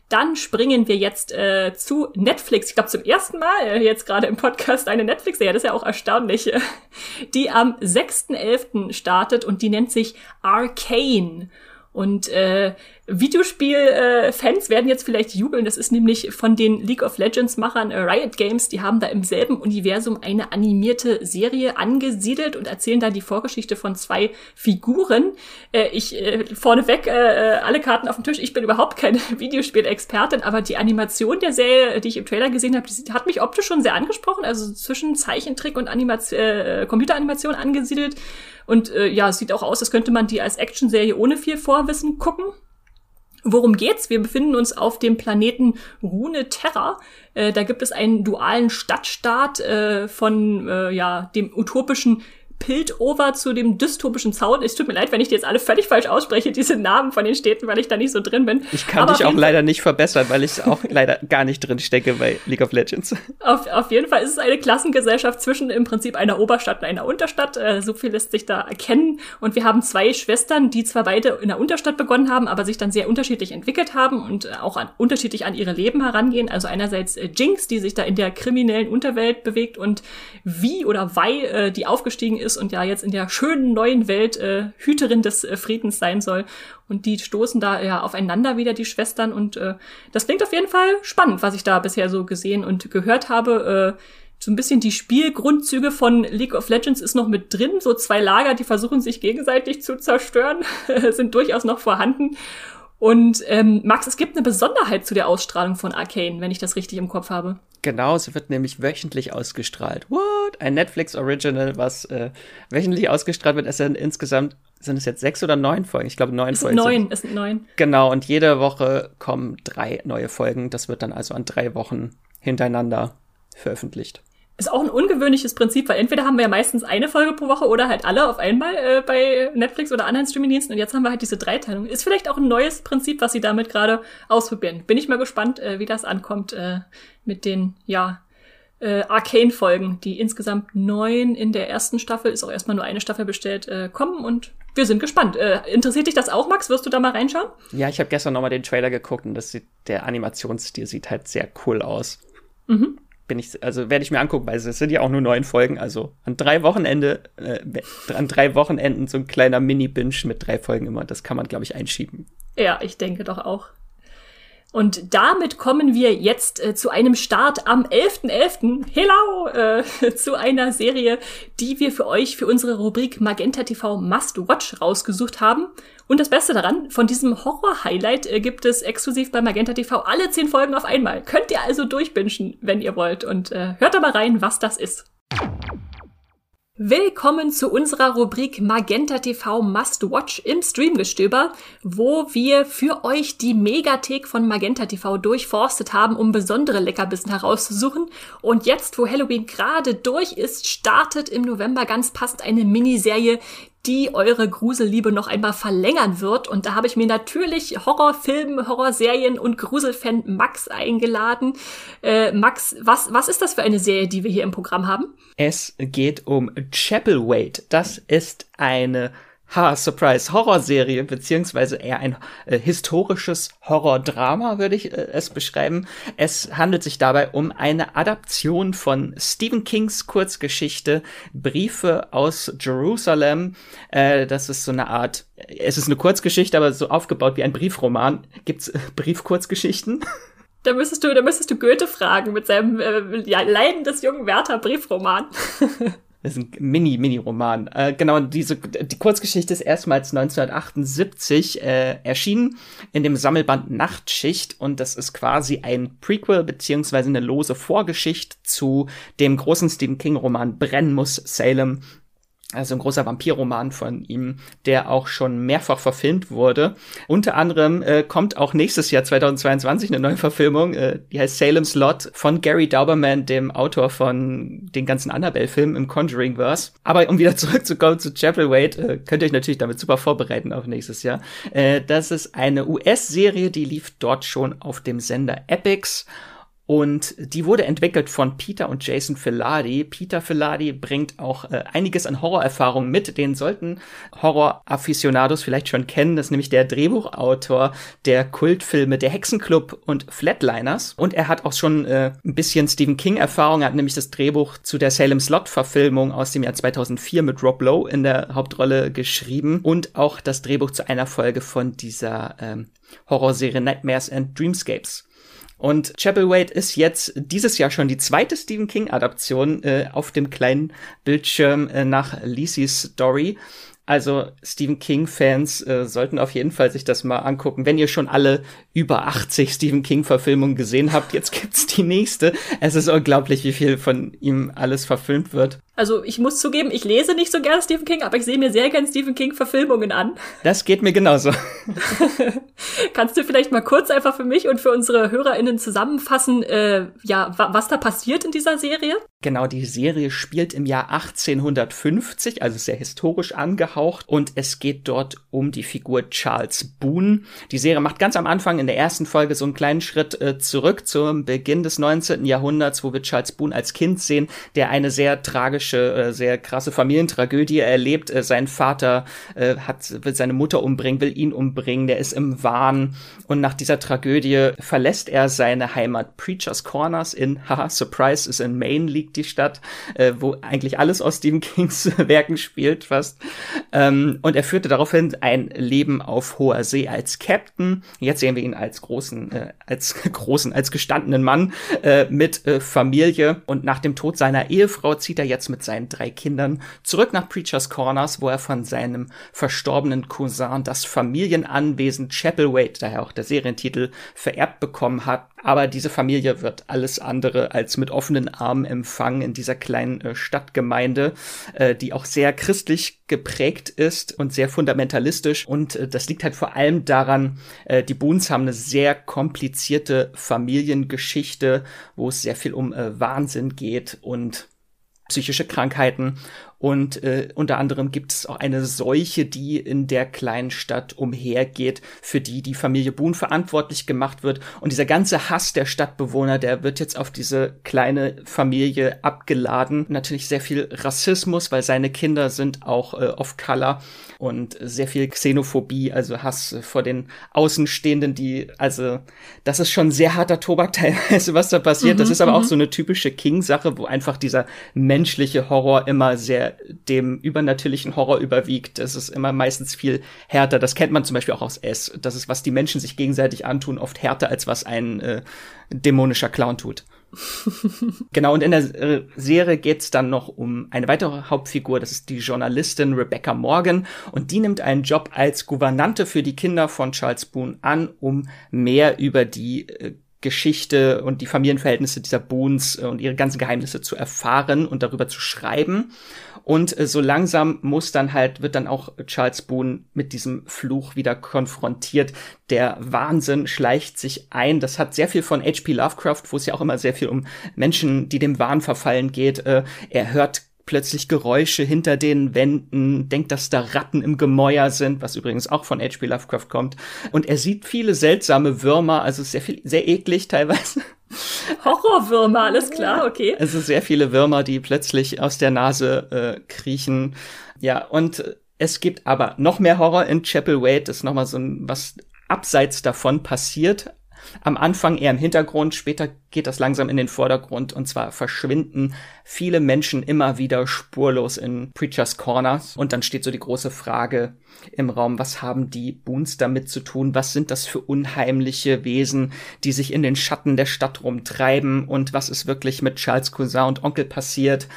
Dann springen wir jetzt äh, zu Netflix. Ich glaube zum ersten Mal äh, jetzt gerade im Podcast eine Netflix-Serie. Das ist ja auch erstaunlich. die am 6.11. startet und die nennt sich Arcane. Und äh, Videospiel-Fans äh, werden jetzt vielleicht jubeln. Das ist nämlich von den League of Legends-Machern äh, Riot Games. Die haben da im selben Universum eine animierte Serie angesiedelt und erzählen da die Vorgeschichte von zwei Figuren. Äh, ich äh, vorneweg äh, äh, alle Karten auf dem Tisch. Ich bin überhaupt keine Videospiel-Expertin, aber die Animation der Serie, die ich im Trailer gesehen habe, die hat mich optisch schon sehr angesprochen. Also zwischen Zeichentrick und Animation, äh, Computeranimation angesiedelt. Und äh, ja, es sieht auch aus, als könnte man die als Actionserie ohne viel Vorwissen gucken. Worum geht's? Wir befinden uns auf dem Planeten Rune Terra. Äh, da gibt es einen dualen Stadtstaat äh, von äh, ja dem utopischen Piltover zu dem dystopischen Zaun. Es tut mir leid, wenn ich die jetzt alle völlig falsch ausspreche, diese Namen von den Städten, weil ich da nicht so drin bin. Ich kann Aber dich auch leider nicht verbessern, weil ich auch leider gar nicht drin stecke bei League of Legends. Auf, auf jeden Fall ist es eine Klassengesellschaft zwischen im Prinzip einer Oberstadt und einer Unterstadt. Äh, so viel lässt sich da erkennen. Und wir haben zwei Schwestern, die zwar beide in der Unterstadt begonnen haben, aber sich dann sehr unterschiedlich entwickelt haben und äh, auch an, unterschiedlich an ihre Leben herangehen. Also einerseits äh, Jinx, die sich da in der kriminellen Unterwelt bewegt und wie oder Wei, äh, die aufgestiegen ist und ja jetzt in der schönen neuen Welt äh, Hüterin des äh, Friedens sein soll. Und die stoßen da ja aufeinander wieder, die Schwestern. Und äh, das klingt auf jeden Fall spannend, was ich da bisher so gesehen und gehört habe. Äh, so ein bisschen die Spielgrundzüge von League of Legends ist noch mit drin. So zwei Lager, die versuchen sich gegenseitig zu zerstören, sind durchaus noch vorhanden. Und ähm, Max, es gibt eine Besonderheit zu der Ausstrahlung von Arcane, wenn ich das richtig im Kopf habe. Genau, sie wird nämlich wöchentlich ausgestrahlt. What? Ein Netflix Original, was äh, wöchentlich ausgestrahlt wird. Es sind insgesamt sind es jetzt sechs oder neun Folgen? Ich glaube neun es Folgen. Sind neun, es sind neun. Genau, und jede Woche kommen drei neue Folgen. Das wird dann also an drei Wochen hintereinander veröffentlicht. Ist auch ein ungewöhnliches Prinzip, weil entweder haben wir ja meistens eine Folge pro Woche oder halt alle auf einmal äh, bei Netflix oder anderen Streamingdiensten und jetzt haben wir halt diese Dreiteilung. Ist vielleicht auch ein neues Prinzip, was sie damit gerade ausprobieren. Bin ich mal gespannt, äh, wie das ankommt äh, mit den, ja, äh, Arcane-Folgen, die insgesamt neun in der ersten Staffel, ist auch erstmal nur eine Staffel bestellt, äh, kommen und wir sind gespannt. Äh, interessiert dich das auch, Max? Wirst du da mal reinschauen? Ja, ich habe gestern nochmal den Trailer geguckt und das sieht, der Animationsstil sieht halt sehr cool aus. Mhm bin ich, also werde ich mir angucken, weil es sind ja auch nur neun Folgen, also an drei Wochenende, äh, an drei Wochenenden so ein kleiner Mini-Binge mit drei Folgen immer, das kann man, glaube ich, einschieben. Ja, ich denke doch auch. Und damit kommen wir jetzt äh, zu einem Start am 11.11. .11. Hello! Äh, zu einer Serie, die wir für euch für unsere Rubrik Magenta TV Must Watch rausgesucht haben. Und das Beste daran, von diesem Horror-Highlight äh, gibt es exklusiv bei Magenta TV alle zehn Folgen auf einmal. Könnt ihr also durchbingen, wenn ihr wollt. Und äh, hört da mal rein, was das ist. Willkommen zu unserer Rubrik Magenta TV Must Watch im Streamgestöber, wo wir für euch die Megathek von Magenta TV durchforstet haben, um besondere Leckerbissen herauszusuchen. Und jetzt, wo Halloween gerade durch ist, startet im November ganz passend eine Miniserie, die eure Gruselliebe noch einmal verlängern wird. Und da habe ich mir natürlich Horrorfilme, Horrorserien und Gruselfan Max eingeladen. Äh, Max, was, was ist das für eine Serie, die wir hier im Programm haben? Es geht um Chapel Wait. Das ist eine Ha, Surprise, Horrorserie, beziehungsweise eher ein äh, historisches Horrordrama, würde ich äh, es beschreiben. Es handelt sich dabei um eine Adaption von Stephen Kings Kurzgeschichte Briefe aus Jerusalem. Äh, das ist so eine Art, es ist eine Kurzgeschichte, aber so aufgebaut wie ein Briefroman. Gibt's äh, Briefkurzgeschichten? Da müsstest du, da müsstest du Goethe fragen mit seinem äh, Leiden des jungen Werther Briefroman. Das ist ein Mini-Mini-Roman. Äh, genau, diese, die Kurzgeschichte ist erstmals 1978 äh, erschienen in dem Sammelband Nachtschicht und das ist quasi ein Prequel beziehungsweise eine lose Vorgeschichte zu dem großen Stephen King-Roman Brennen muss Salem also ein großer Vampirroman von ihm, der auch schon mehrfach verfilmt wurde. Unter anderem äh, kommt auch nächstes Jahr 2022 eine neue Verfilmung, äh, die heißt Salem's Lot von Gary Dauberman, dem Autor von den ganzen Annabelle-Filmen im Conjuring-Verse. Aber um wieder zurückzukommen zu Chapel Wait, äh, könnt ihr euch natürlich damit super vorbereiten auf nächstes Jahr. Äh, das ist eine US-Serie, die lief dort schon auf dem Sender Epics und die wurde entwickelt von Peter und Jason Filadi. Peter Filadi bringt auch äh, einiges an Horrorerfahrungen mit. Den sollten Horror-Afficionados vielleicht schon kennen. Das ist nämlich der Drehbuchautor der Kultfilme Der Hexenclub und Flatliners. Und er hat auch schon äh, ein bisschen Stephen King-Erfahrung. Er hat nämlich das Drehbuch zu der Salem Slot-Verfilmung aus dem Jahr 2004 mit Rob Lowe in der Hauptrolle geschrieben. Und auch das Drehbuch zu einer Folge von dieser ähm, Horrorserie Nightmares and Dreamscapes. Und Chapel Wait ist jetzt dieses Jahr schon die zweite Stephen King Adaption äh, auf dem kleinen Bildschirm äh, nach Lisey's Story. Also Stephen King Fans äh, sollten auf jeden Fall sich das mal angucken. Wenn ihr schon alle über 80 Stephen King Verfilmungen gesehen habt, jetzt gibt's die nächste. Es ist unglaublich, wie viel von ihm alles verfilmt wird. Also ich muss zugeben, ich lese nicht so gerne Stephen King, aber ich sehe mir sehr gerne Stephen King-Verfilmungen an. Das geht mir genauso. Kannst du vielleicht mal kurz einfach für mich und für unsere HörerInnen zusammenfassen, äh, ja, wa was da passiert in dieser Serie? Genau, die Serie spielt im Jahr 1850, also sehr historisch angehaucht, und es geht dort um die Figur Charles Boone. Die Serie macht ganz am Anfang in der ersten Folge so einen kleinen Schritt äh, zurück zum Beginn des 19. Jahrhunderts, wo wir Charles Boone als Kind sehen, der eine sehr tragische, äh, sehr krasse Familientragödie erlebt. Äh, sein Vater äh, hat, will seine Mutter umbringen, will ihn umbringen, der ist im Wahn und nach dieser Tragödie verlässt er seine Heimat Preacher's Corners in, haha, Surprise, ist in Maine liegt die Stadt, wo eigentlich alles aus Stephen Kings Werken spielt fast. Ähm, und er führte daraufhin ein Leben auf hoher See als Captain. Jetzt sehen wir ihn als großen, als großen, als gestandenen Mann mit Familie. Und nach dem Tod seiner Ehefrau zieht er jetzt mit seinen drei Kindern zurück nach Preacher's Corners, wo er von seinem verstorbenen Cousin das Familienanwesen Chapelwaite, daher auch der Serientitel, vererbt bekommen hat. Aber diese Familie wird alles andere als mit offenen Armen empfangen in dieser kleinen äh, Stadtgemeinde, äh, die auch sehr christlich geprägt ist und sehr fundamentalistisch. Und äh, das liegt halt vor allem daran, die Boons haben eine sehr komplizierte Familiengeschichte, wo es sehr viel um Wahnsinn geht und psychische Krankheiten und äh, unter anderem gibt es auch eine Seuche, die in der kleinen Stadt umhergeht, für die die Familie Boone verantwortlich gemacht wird. Und dieser ganze Hass der Stadtbewohner, der wird jetzt auf diese kleine Familie abgeladen. Natürlich sehr viel Rassismus, weil seine Kinder sind auch äh, off Color und sehr viel Xenophobie, also Hass vor den Außenstehenden, die, also das ist schon sehr harter Tobak teilweise, was da passiert. Mhm, das ist aber auch mhm. so eine typische King-Sache, wo einfach dieser menschliche Horror immer sehr dem übernatürlichen Horror überwiegt. Das ist immer meistens viel härter. Das kennt man zum Beispiel auch aus S. Das ist, was die Menschen sich gegenseitig antun, oft härter als was ein äh, dämonischer Clown tut. genau, und in der äh, Serie geht's dann noch um eine weitere Hauptfigur, das ist die Journalistin Rebecca Morgan, und die nimmt einen Job als Gouvernante für die Kinder von Charles Boone an, um mehr über die äh, Geschichte und die Familienverhältnisse dieser Boons äh, und ihre ganzen Geheimnisse zu erfahren und darüber zu schreiben. Und äh, so langsam muss dann halt, wird dann auch Charles Boone mit diesem Fluch wieder konfrontiert. Der Wahnsinn schleicht sich ein. Das hat sehr viel von H.P. Lovecraft, wo es ja auch immer sehr viel um Menschen, die dem Wahn verfallen geht. Äh, er hört plötzlich Geräusche hinter den Wänden, denkt, dass da Ratten im Gemäuer sind, was übrigens auch von H.P. Lovecraft kommt. Und er sieht viele seltsame Würmer, also sehr viel, sehr eklig teilweise. Horrorwürmer, alles klar, okay. Also sehr viele Würmer, die plötzlich aus der Nase äh, kriechen. Ja, und es gibt aber noch mehr Horror in Chapel Wade. Das ist nochmal so ein, was abseits davon passiert. Am Anfang eher im Hintergrund, später geht das langsam in den Vordergrund und zwar verschwinden viele Menschen immer wieder spurlos in Preacher's Corner und dann steht so die große Frage im Raum, was haben die Boons damit zu tun? Was sind das für unheimliche Wesen, die sich in den Schatten der Stadt rumtreiben und was ist wirklich mit Charles Cousin und Onkel passiert?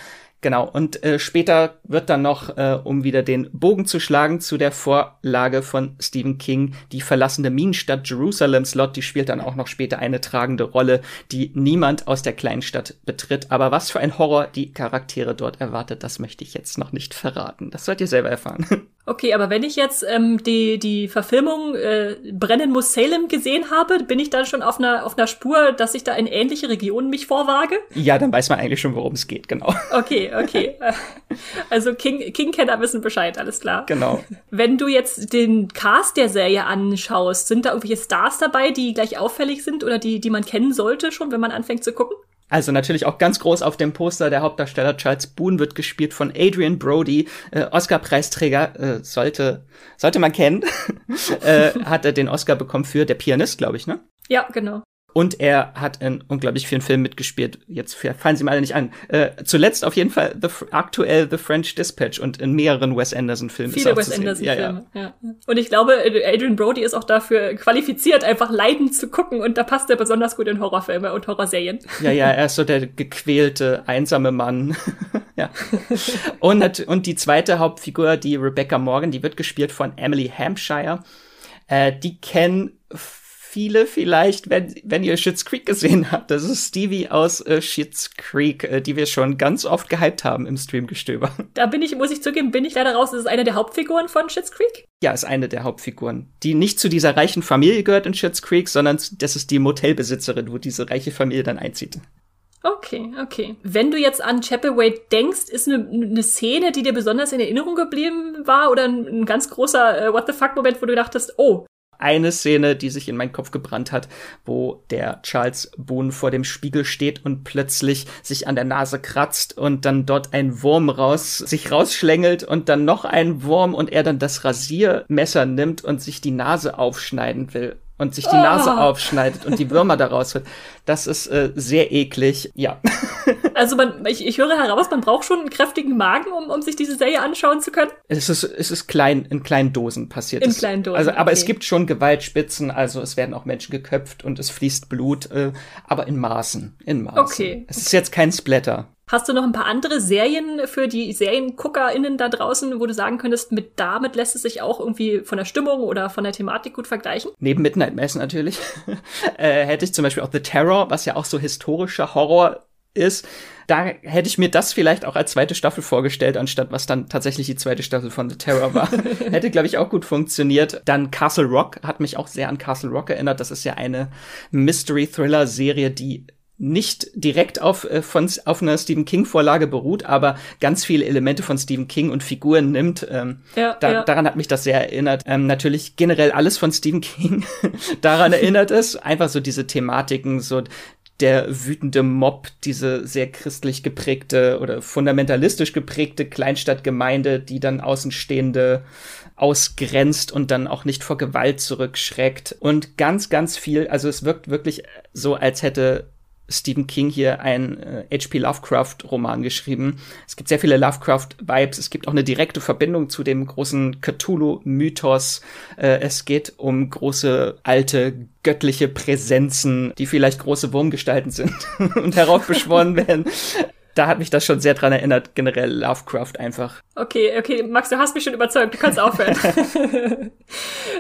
Genau, und äh, später wird dann noch, äh, um wieder den Bogen zu schlagen, zu der Vorlage von Stephen King, die verlassene Minenstadt Jerusalem Slot, die spielt dann auch noch später eine tragende Rolle, die niemand aus der Kleinstadt betritt. Aber was für ein Horror die Charaktere dort erwartet, das möchte ich jetzt noch nicht verraten. Das sollt ihr selber erfahren. Okay, aber wenn ich jetzt ähm, die, die Verfilmung äh, Brennen muss Salem gesehen habe, bin ich dann schon auf einer, auf einer Spur, dass ich da in ähnliche Regionen mich vorwage? Ja, dann weiß man eigentlich schon, worum es geht, genau. Okay, okay. Also King, King-Kenner wissen Bescheid, alles klar. Genau. Wenn du jetzt den Cast der Serie anschaust, sind da irgendwelche Stars dabei, die gleich auffällig sind oder die, die man kennen sollte schon, wenn man anfängt zu gucken? Also natürlich auch ganz groß auf dem Poster der Hauptdarsteller Charles Boone wird gespielt von Adrian Brody, äh, Oscar-Preisträger, äh, sollte sollte man kennen, äh, hat er den Oscar bekommen für der Pianist, glaube ich, ne? Ja, genau. Und er hat in unglaublich vielen Filmen mitgespielt. Jetzt fallen sie mir alle nicht an. Äh, zuletzt auf jeden Fall the, aktuell The French Dispatch und in mehreren Wes Anderson-Filmen. Viele Wes Anderson-Filme, ja, ja. ja, Und ich glaube, Adrian Brody ist auch dafür qualifiziert, einfach leidend zu gucken. Und da passt er besonders gut in Horrorfilme und Horrorserien. Ja, ja, er ist so der gequälte, einsame Mann. ja. Und, und die zweite Hauptfigur, die Rebecca Morgan, die wird gespielt von Emily Hampshire. Äh, die kennen viele vielleicht, wenn, wenn ihr Schitt's Creek gesehen habt. Das ist Stevie aus äh, Schitt's Creek, äh, die wir schon ganz oft gehypt haben im Streamgestöber. Da bin ich, muss ich zugeben, bin ich leider raus. Das ist eine der Hauptfiguren von Schitt's Creek? Ja, ist eine der Hauptfiguren, die nicht zu dieser reichen Familie gehört in Schitt's Creek, sondern das ist die Motelbesitzerin, wo diese reiche Familie dann einzieht. Okay, okay. Wenn du jetzt an Chapelway denkst, ist eine, eine Szene, die dir besonders in Erinnerung geblieben war oder ein, ein ganz großer äh, What the fuck Moment, wo du dachtest, oh, eine Szene, die sich in meinen Kopf gebrannt hat, wo der Charles Boone vor dem Spiegel steht und plötzlich sich an der Nase kratzt und dann dort ein Wurm raus, sich rausschlängelt und dann noch ein Wurm und er dann das Rasiermesser nimmt und sich die Nase aufschneiden will und sich die oh. Nase aufschneidet und die Würmer daraus wird. Das ist äh, sehr eklig, ja. Also man, ich, ich höre heraus, man braucht schon einen kräftigen Magen, um, um sich diese Serie anschauen zu können. Es ist, es ist klein, in kleinen Dosen passiert. In kleinen Dosen. Also, aber okay. es gibt schon Gewaltspitzen, also es werden auch Menschen geköpft und es fließt Blut, äh, aber in Maßen. In Maßen. Okay. Es ist jetzt kein Splatter. Hast du noch ein paar andere Serien für die SerienguckerInnen da draußen, wo du sagen könntest, mit damit lässt es sich auch irgendwie von der Stimmung oder von der Thematik gut vergleichen? Neben Midnight Mass natürlich. äh, hätte ich zum Beispiel auch The Terror, was ja auch so historischer Horror ist. Da hätte ich mir das vielleicht auch als zweite Staffel vorgestellt, anstatt was dann tatsächlich die zweite Staffel von The Terror war. hätte, glaube ich, auch gut funktioniert. Dann Castle Rock hat mich auch sehr an Castle Rock erinnert. Das ist ja eine Mystery-Thriller-Serie, die nicht direkt auf, äh, von, auf einer Stephen King-Vorlage beruht, aber ganz viele Elemente von Stephen King und Figuren nimmt. Ähm, ja, da, ja. Daran hat mich das sehr erinnert. Ähm, natürlich generell alles von Stephen King daran erinnert es. Einfach so diese Thematiken, so der wütende Mob, diese sehr christlich geprägte oder fundamentalistisch geprägte Kleinstadtgemeinde, die dann Außenstehende ausgrenzt und dann auch nicht vor Gewalt zurückschreckt. Und ganz, ganz viel, also es wirkt wirklich so, als hätte Stephen King hier ein äh, H.P. Lovecraft-Roman geschrieben. Es gibt sehr viele Lovecraft-Vibes. Es gibt auch eine direkte Verbindung zu dem großen Cthulhu-Mythos. Äh, es geht um große, alte, göttliche Präsenzen, die vielleicht große Wurmgestalten sind und heraufbeschworen werden da hat mich das schon sehr dran erinnert, generell Lovecraft einfach. Okay, okay, Max, du hast mich schon überzeugt, du kannst aufhören.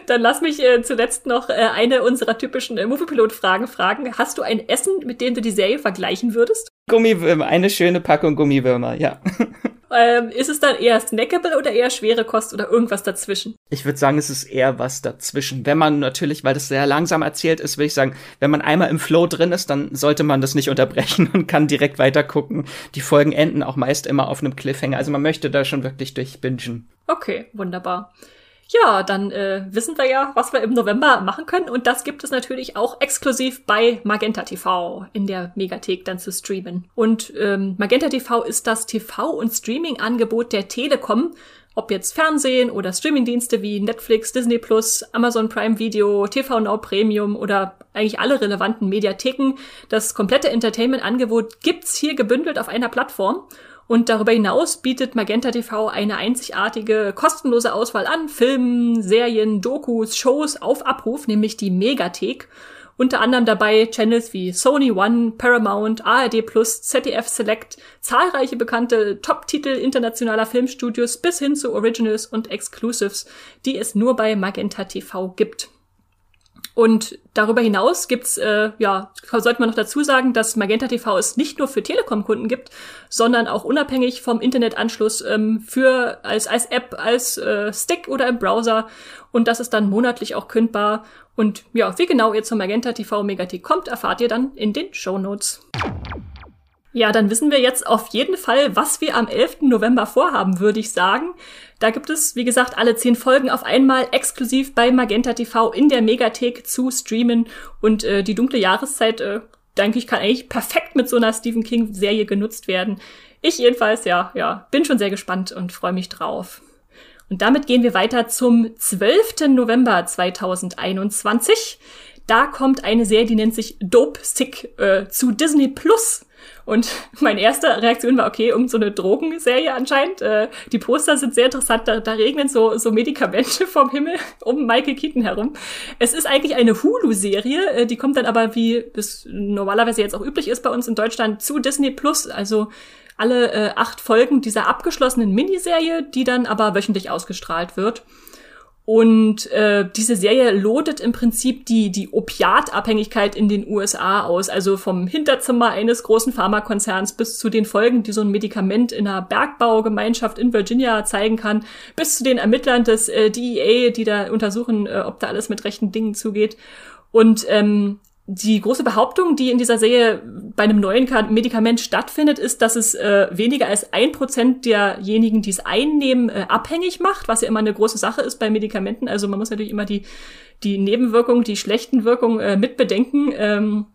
Dann lass mich äh, zuletzt noch äh, eine unserer typischen äh, Moviepilot-Fragen fragen. Hast du ein Essen, mit dem du die Serie vergleichen würdest? Gummiwürmer, eine schöne Packung Gummiwürmer, ja. Ähm, ist es dann eher snackable oder eher schwere Kost oder irgendwas dazwischen? Ich würde sagen, es ist eher was dazwischen. Wenn man natürlich, weil das sehr langsam erzählt ist, würde ich sagen, wenn man einmal im Flow drin ist, dann sollte man das nicht unterbrechen und kann direkt weiter gucken. Die Folgen enden auch meist immer auf einem Cliffhanger. Also man möchte da schon wirklich durchbingen. Okay, wunderbar. Ja, dann äh, wissen wir ja, was wir im November machen können. Und das gibt es natürlich auch exklusiv bei Magenta TV in der Megathek dann zu streamen. Und ähm, Magenta TV ist das TV- und Streaming-Angebot der Telekom. Ob jetzt Fernsehen oder Streamingdienste wie Netflix, Disney Plus, Amazon Prime Video, TV Now Premium oder eigentlich alle relevanten Mediatheken. Das komplette Entertainment-Angebot gibt's hier gebündelt auf einer Plattform. Und darüber hinaus bietet Magenta TV eine einzigartige kostenlose Auswahl an Filmen, Serien, Dokus, Shows auf Abruf, nämlich die Megathek. Unter anderem dabei Channels wie Sony One, Paramount, ARD Plus, ZDF Select, zahlreiche bekannte Top-Titel internationaler Filmstudios bis hin zu Originals und Exclusives, die es nur bei Magenta TV gibt. Und darüber hinaus gibt's, äh, ja, sollte man noch dazu sagen, dass Magenta TV es nicht nur für Telekom-Kunden gibt, sondern auch unabhängig vom Internetanschluss ähm, für als als App, als äh, Stick oder im Browser. Und das ist dann monatlich auch kündbar. Und ja, wie genau ihr zum Magenta TV Megathek kommt, erfahrt ihr dann in den Show Notes. Ja, dann wissen wir jetzt auf jeden Fall, was wir am 11. November vorhaben, würde ich sagen. Da gibt es, wie gesagt, alle zehn Folgen auf einmal exklusiv bei Magenta TV in der Megathek zu streamen. Und äh, die dunkle Jahreszeit, äh, denke ich, kann eigentlich perfekt mit so einer Stephen King-Serie genutzt werden. Ich jedenfalls, ja, ja, bin schon sehr gespannt und freue mich drauf. Und damit gehen wir weiter zum 12. November 2021. Da kommt eine Serie, die nennt sich Dope Stick äh, zu Disney Plus. Und meine erste Reaktion war, okay, um so eine Drogenserie anscheinend. Äh, die Poster sind sehr interessant, da, da regnen so, so Medikamente vom Himmel um Michael Keaton herum. Es ist eigentlich eine Hulu-Serie, äh, die kommt dann aber, wie es normalerweise jetzt auch üblich ist bei uns in Deutschland, zu Disney Plus. Also alle äh, acht Folgen dieser abgeschlossenen Miniserie, die dann aber wöchentlich ausgestrahlt wird. Und äh, diese Serie lotet im Prinzip die, die Opiatabhängigkeit in den USA aus. Also vom Hinterzimmer eines großen Pharmakonzerns bis zu den Folgen, die so ein Medikament in einer Bergbaugemeinschaft in Virginia zeigen kann, bis zu den Ermittlern des äh, DEA, die da untersuchen, äh, ob da alles mit rechten Dingen zugeht. Und ähm, die große Behauptung, die in dieser Serie bei einem neuen Medikament stattfindet, ist, dass es äh, weniger als ein Prozent derjenigen, die es einnehmen, äh, abhängig macht, was ja immer eine große Sache ist bei Medikamenten. Also man muss natürlich immer die, die Nebenwirkungen, die schlechten Wirkungen äh, mitbedenken. Ähm,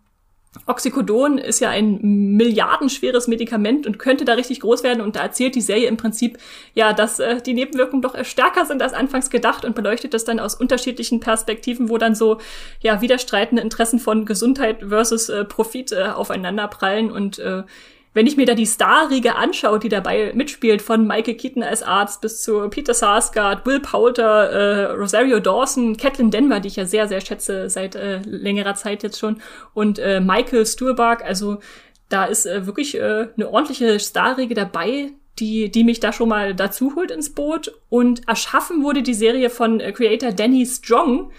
Oxycodon ist ja ein milliardenschweres Medikament und könnte da richtig groß werden. Und da erzählt die Serie im Prinzip, ja, dass äh, die Nebenwirkungen doch stärker sind als anfangs gedacht und beleuchtet das dann aus unterschiedlichen Perspektiven, wo dann so, ja, widerstreitende Interessen von Gesundheit versus äh, Profit äh, aufeinander prallen und äh, wenn ich mir da die Starriege anschaue, die dabei mitspielt, von Michael Keaton als Arzt bis zu Peter Sarsgaard, Will Poulter, äh, Rosario Dawson, Catelyn Denver, die ich ja sehr, sehr schätze seit äh, längerer Zeit jetzt schon, und äh, Michael Stuhlbarg, also da ist äh, wirklich äh, eine ordentliche Starriege dabei, die, die mich da schon mal dazu holt ins Boot. Und erschaffen wurde die Serie von äh, Creator Danny Strong,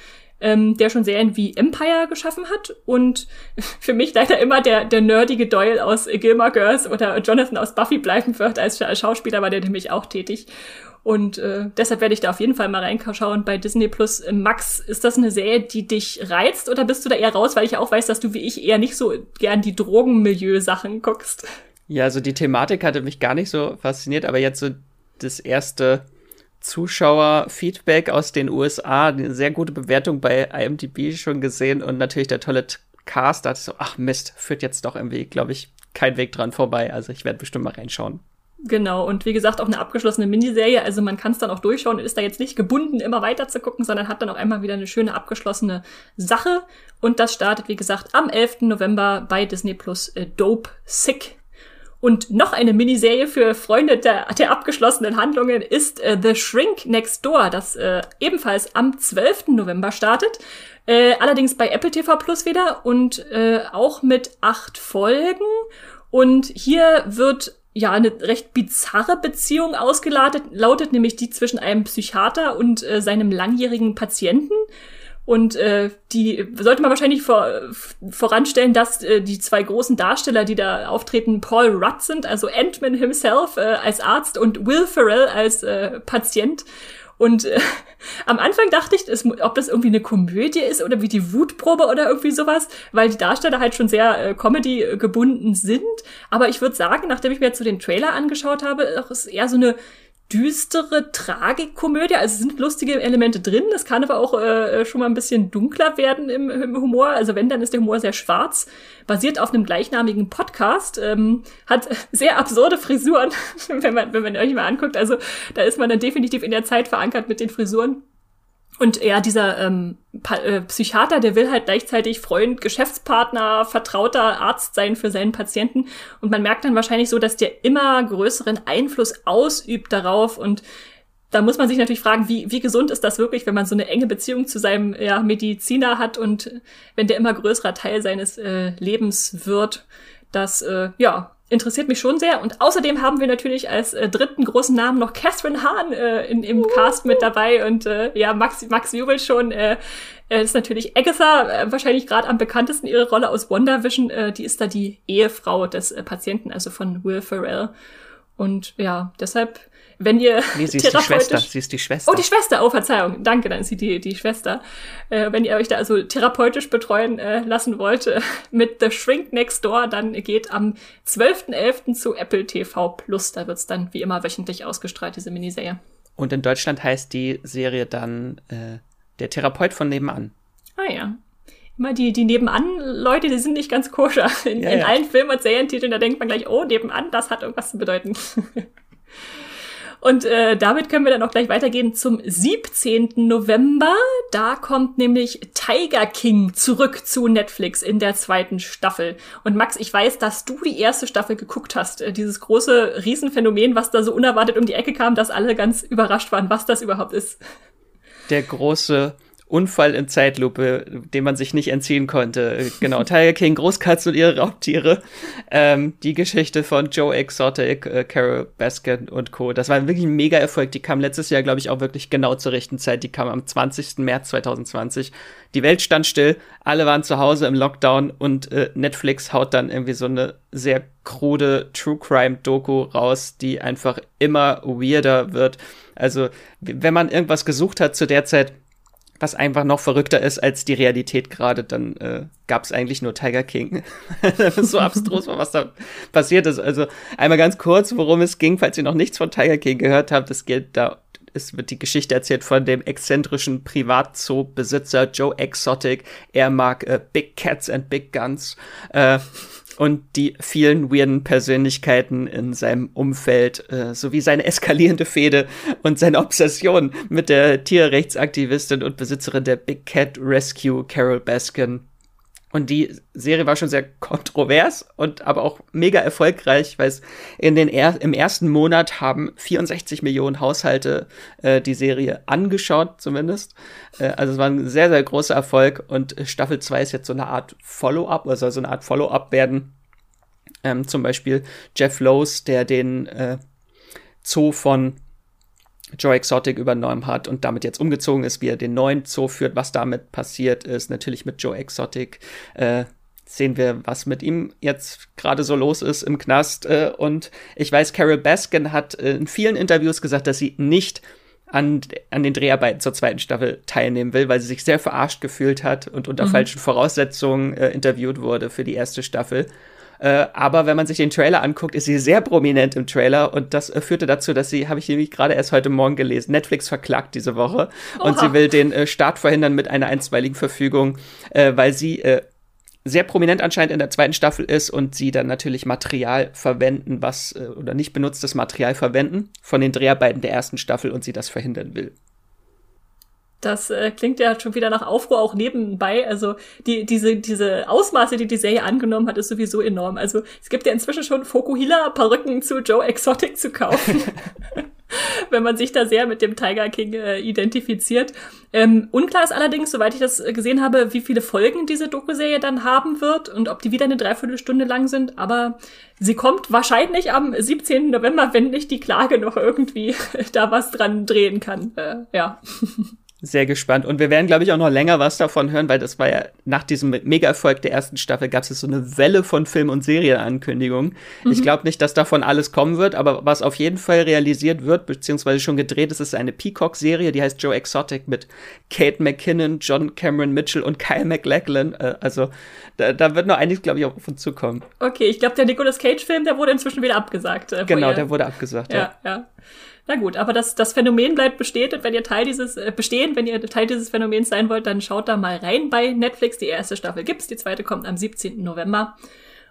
ähm, der schon Serien wie Empire geschaffen hat und für mich leider immer der, der nerdige Doyle aus Gilmore Girls oder Jonathan aus Buffy bleiben wird. Als, Schauspieler war der nämlich auch tätig. Und äh, deshalb werde ich da auf jeden Fall mal reinschauen bei Disney Plus. Max, ist das eine Serie, die dich reizt oder bist du da eher raus, weil ich auch weiß, dass du wie ich eher nicht so gern die Drogenmilieu-Sachen guckst? Ja, also die Thematik hatte mich gar nicht so fasziniert, aber jetzt so das erste Zuschauerfeedback aus den USA, eine sehr gute Bewertung bei IMDb schon gesehen und natürlich der tolle Cast, da dachte ich so, ach Mist, führt jetzt doch irgendwie, glaube ich, kein Weg dran vorbei. Also ich werde bestimmt mal reinschauen. Genau, und wie gesagt, auch eine abgeschlossene Miniserie, also man kann es dann auch durchschauen und ist da jetzt nicht gebunden, immer weiter zu gucken, sondern hat dann auch einmal wieder eine schöne abgeschlossene Sache. Und das startet, wie gesagt, am 11. November bei Disney Plus äh, Dope Sick und noch eine Miniserie für Freunde der, der abgeschlossenen Handlungen ist äh, The Shrink Next Door, das äh, ebenfalls am 12. November startet. Äh, allerdings bei Apple TV Plus wieder und äh, auch mit acht Folgen. Und hier wird ja eine recht bizarre Beziehung ausgelautet, lautet nämlich die zwischen einem Psychiater und äh, seinem langjährigen Patienten. Und äh, die sollte man wahrscheinlich vor, voranstellen, dass äh, die zwei großen Darsteller, die da auftreten, Paul Rudd sind, also Ant-Man himself äh, als Arzt und Will Ferrell als äh, Patient. Und äh, am Anfang dachte ich, es, ob das irgendwie eine Komödie ist oder wie die Wutprobe oder irgendwie sowas, weil die Darsteller halt schon sehr äh, Comedy gebunden sind. Aber ich würde sagen, nachdem ich mir jetzt so den Trailer angeschaut habe, ist eher so eine düstere Tragikkomödie. Also sind lustige Elemente drin. Es kann aber auch äh, schon mal ein bisschen dunkler werden im, im, Humor. Also wenn, dann ist der Humor sehr schwarz. Basiert auf einem gleichnamigen Podcast. Ähm, hat sehr absurde Frisuren, wenn man, wenn man euch mal anguckt. Also da ist man dann definitiv in der Zeit verankert mit den Frisuren. Und ja, dieser ähm, äh, Psychiater, der will halt gleichzeitig Freund, Geschäftspartner, vertrauter Arzt sein für seinen Patienten. Und man merkt dann wahrscheinlich so, dass der immer größeren Einfluss ausübt darauf. Und da muss man sich natürlich fragen, wie, wie gesund ist das wirklich, wenn man so eine enge Beziehung zu seinem ja, Mediziner hat und wenn der immer größerer Teil seines äh, Lebens wird. Das, äh, ja, interessiert mich schon sehr. Und außerdem haben wir natürlich als äh, dritten großen Namen noch Catherine Hahn äh, in, im Cast mit dabei. Und äh, ja, Max, Max jubelt schon. Äh, ist natürlich Agatha, äh, wahrscheinlich gerade am bekanntesten ihre Rolle aus WandaVision. Äh, die ist da die Ehefrau des äh, Patienten, also von Will Ferrell. Und ja, deshalb wenn ihr nee, sie ist die Schwester. Sie ist die Schwester. Oh, die Schwester. Oh, Verzeihung. Danke, dann ist sie die, die Schwester. Äh, wenn ihr euch da also therapeutisch betreuen äh, lassen wollt äh, mit The Shrink Next Door, dann geht am 12.11. zu Apple TV Plus. Da wird's dann wie immer wöchentlich ausgestrahlt, diese Miniserie. Und in Deutschland heißt die Serie dann äh, Der Therapeut von nebenan. Ah ja. Immer die, die Nebenan-Leute, die sind nicht ganz koscher. In, ja, in ja. allen Film- und Serientiteln, da denkt man gleich, oh, nebenan, das hat irgendwas zu bedeuten. Und äh, damit können wir dann auch gleich weitergehen zum 17. November. Da kommt nämlich Tiger King zurück zu Netflix in der zweiten Staffel. Und Max, ich weiß, dass du die erste Staffel geguckt hast. Äh, dieses große Riesenphänomen, was da so unerwartet um die Ecke kam, dass alle ganz überrascht waren, was das überhaupt ist. Der große Unfall in Zeitlupe, dem man sich nicht entziehen konnte. Genau, Tiger King, Großkatzen und ihre Raubtiere. Ähm, die Geschichte von Joe Exotic, äh, Carol Baskin und Co. Das war wirklich ein mega Erfolg. Die kam letztes Jahr, glaube ich, auch wirklich genau zur rechten Zeit. Die kam am 20. März 2020. Die Welt stand still, alle waren zu Hause im Lockdown und äh, Netflix haut dann irgendwie so eine sehr krude True Crime Doku raus, die einfach immer weirder wird. Also, wenn man irgendwas gesucht hat zu der Zeit, was einfach noch verrückter ist als die Realität gerade, dann äh, gab es eigentlich nur Tiger King. das ist so abstrus was da passiert ist. Also einmal ganz kurz, worum es ging, falls ihr noch nichts von Tiger King gehört habt. Es geht da, es wird die Geschichte erzählt von dem exzentrischen Privatzoo-Besitzer Joe Exotic. Er mag äh, Big Cats and Big Guns. Äh, und die vielen weirden Persönlichkeiten in seinem Umfeld äh, sowie seine eskalierende Fehde und seine Obsession mit der Tierrechtsaktivistin und Besitzerin der Big Cat Rescue Carol Baskin. Und die Serie war schon sehr kontrovers und aber auch mega erfolgreich, weil es in den er im ersten Monat haben 64 Millionen Haushalte äh, die Serie angeschaut, zumindest. Äh, also es war ein sehr, sehr großer Erfolg und Staffel 2 ist jetzt so eine Art Follow-up, oder soll so eine Art Follow-up werden. Ähm, zum Beispiel Jeff Lowe's, der den äh, Zoo von Joe Exotic übernommen hat und damit jetzt umgezogen ist, wie er den neuen Zoo führt. Was damit passiert ist, natürlich mit Joe Exotic. Äh, sehen wir, was mit ihm jetzt gerade so los ist im Knast. Äh, und ich weiß, Carol Baskin hat äh, in vielen Interviews gesagt, dass sie nicht an, an den Dreharbeiten zur zweiten Staffel teilnehmen will, weil sie sich sehr verarscht gefühlt hat und unter mhm. falschen Voraussetzungen äh, interviewt wurde für die erste Staffel. Äh, aber wenn man sich den Trailer anguckt, ist sie sehr prominent im Trailer und das äh, führte dazu, dass sie, habe ich nämlich gerade erst heute Morgen gelesen, Netflix verklagt diese Woche Oha. und sie will den äh, Start verhindern mit einer einstweiligen Verfügung, äh, weil sie äh, sehr prominent anscheinend in der zweiten Staffel ist und sie dann natürlich Material verwenden, was oder nicht benutztes Material verwenden von den Dreharbeiten der ersten Staffel und sie das verhindern will. Das äh, klingt ja schon wieder nach Aufruhr auch nebenbei. Also die, diese, diese Ausmaße, die die Serie angenommen hat, ist sowieso enorm. Also es gibt ja inzwischen schon Fokuhila-Perücken zu Joe Exotic zu kaufen. wenn man sich da sehr mit dem Tiger King äh, identifiziert. Ähm, unklar ist allerdings, soweit ich das gesehen habe, wie viele Folgen diese Doku-Serie dann haben wird und ob die wieder eine Dreiviertelstunde lang sind. Aber sie kommt wahrscheinlich am 17. November, wenn nicht die Klage noch irgendwie da was dran drehen kann. Äh, ja. sehr gespannt. Und wir werden, glaube ich, auch noch länger was davon hören, weil das war ja nach diesem Mega-Erfolg der ersten Staffel gab es so eine Welle von Film- und Serienankündigungen. Mhm. Ich glaube nicht, dass davon alles kommen wird, aber was auf jeden Fall realisiert wird, beziehungsweise schon gedreht ist, ist eine Peacock-Serie, die heißt Joe Exotic mit Kate McKinnon, John Cameron Mitchell und Kyle MacLachlan. Äh, also da, da wird noch einiges, glaube ich, auch auf uns zukommen. Okay, ich glaube, der Nicolas Cage-Film, der wurde inzwischen wieder abgesagt. Äh, genau, der wurde abgesagt. Ja, ja. ja. Na gut, aber das, das Phänomen bleibt bestehen und wenn ihr Teil dieses, äh, bestehen, wenn ihr Teil dieses Phänomens sein wollt, dann schaut da mal rein bei Netflix. Die erste Staffel gibt's, die zweite kommt am 17. November.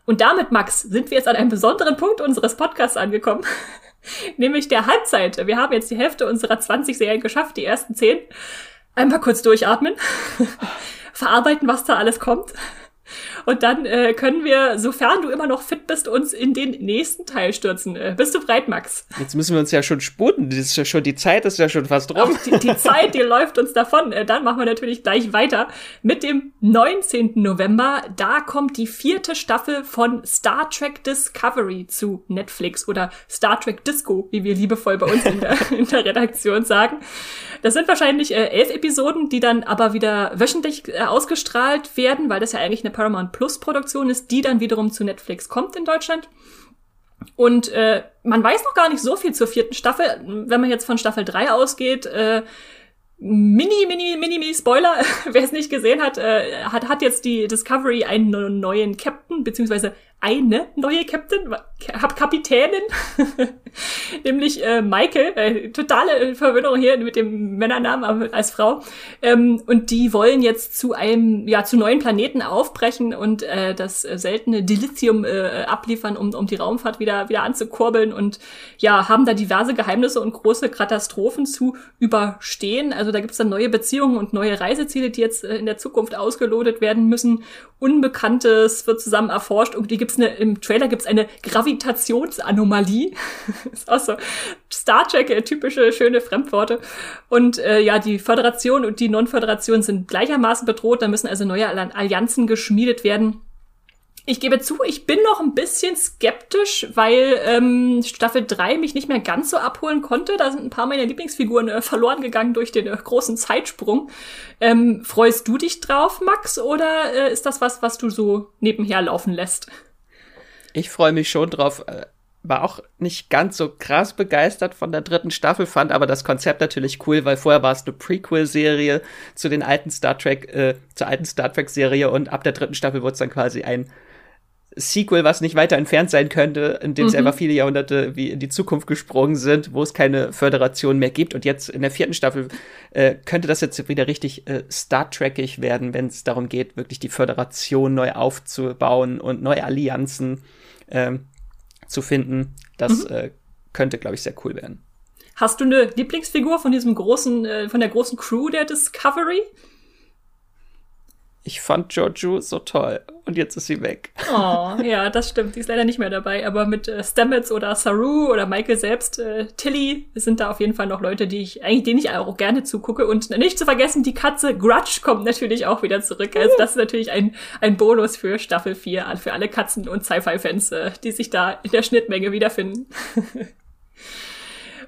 Und damit, Max, sind wir jetzt an einem besonderen Punkt unseres Podcasts angekommen. Nämlich der Halbzeit. Wir haben jetzt die Hälfte unserer 20 Serien geschafft, die ersten 10. Einmal kurz durchatmen. Verarbeiten, was da alles kommt. Und dann äh, können wir, sofern du immer noch fit bist, uns in den nächsten Teil stürzen. Äh, bist du bereit, Max? Jetzt müssen wir uns ja schon sputen. Das ist ja schon, die Zeit ist ja schon fast rum. Die, die, Zeit, die läuft uns davon. Äh, dann machen wir natürlich gleich weiter mit dem 19. November. Da kommt die vierte Staffel von Star Trek Discovery zu Netflix oder Star Trek Disco, wie wir liebevoll bei uns in der, in der Redaktion sagen. Das sind wahrscheinlich äh, elf Episoden, die dann aber wieder wöchentlich äh, ausgestrahlt werden, weil das ja eigentlich eine Paramount Plus Produktion ist, die dann wiederum zu Netflix kommt in Deutschland. Und äh, man weiß noch gar nicht so viel zur vierten Staffel. Wenn man jetzt von Staffel 3 ausgeht, äh, Mini, mini, mini, mini Spoiler, wer es nicht gesehen hat, äh, hat, hat jetzt die Discovery einen neuen Captain, beziehungsweise eine neue Captain, Kapitänin, nämlich äh, Michael, äh, totale Verwirrung hier mit dem Männernamen als Frau. Ähm, und die wollen jetzt zu einem, ja, zu neuen Planeten aufbrechen und äh, das seltene Dilithium äh, abliefern, um, um die Raumfahrt wieder, wieder anzukurbeln und ja, haben da diverse Geheimnisse und große Katastrophen zu überstehen. Also da gibt's dann neue Beziehungen und neue Reiseziele, die jetzt äh, in der Zukunft ausgelotet werden müssen. Unbekanntes wird zusammen erforscht und die gibt's gibt's eine, im Trailer gibt's eine Gravitationsanomalie. ist auch so Star Trek, äh, typische schöne Fremdworte. Und äh, ja, die Föderation und die Non-Föderation sind gleichermaßen bedroht. Da müssen also neue Allianzen geschmiedet werden. Ich gebe zu, ich bin noch ein bisschen skeptisch, weil ähm, Staffel 3 mich nicht mehr ganz so abholen konnte. Da sind ein paar meiner Lieblingsfiguren äh, verloren gegangen durch den äh, großen Zeitsprung. Ähm, freust du dich drauf, Max, oder äh, ist das was, was du so nebenher laufen lässt? Ich freue mich schon drauf. Äh, war auch nicht ganz so krass begeistert von der dritten Staffel, fand aber das Konzept natürlich cool, weil vorher war es eine Prequel-Serie zu den alten Star Trek, äh, zur alten Star Trek-Serie und ab der dritten Staffel wurde es dann quasi ein Sequel, was nicht weiter entfernt sein könnte, in dem mhm. sie einfach viele Jahrhunderte wie in die Zukunft gesprungen sind, wo es keine Föderation mehr gibt. Und jetzt in der vierten Staffel äh, könnte das jetzt wieder richtig äh, Star Trekig werden, wenn es darum geht, wirklich die Föderation neu aufzubauen und neue Allianzen ähm, zu finden. Das mhm. äh, könnte, glaube ich, sehr cool werden. Hast du eine Lieblingsfigur von diesem großen, äh, von der großen Crew der Discovery? Ich fand Giorgio so toll und jetzt ist sie weg. Oh, ja, das stimmt. Die ist leider nicht mehr dabei. Aber mit äh, Stamets oder Saru oder Michael selbst, äh, Tilly, sind da auf jeden Fall noch Leute, die ich eigentlich denen ich auch gerne zugucke. Und nicht zu vergessen, die Katze Grudge kommt natürlich auch wieder zurück. Also das ist natürlich ein, ein Bonus für Staffel 4 für alle Katzen- und Sci-Fi-Fans, äh, die sich da in der Schnittmenge wiederfinden.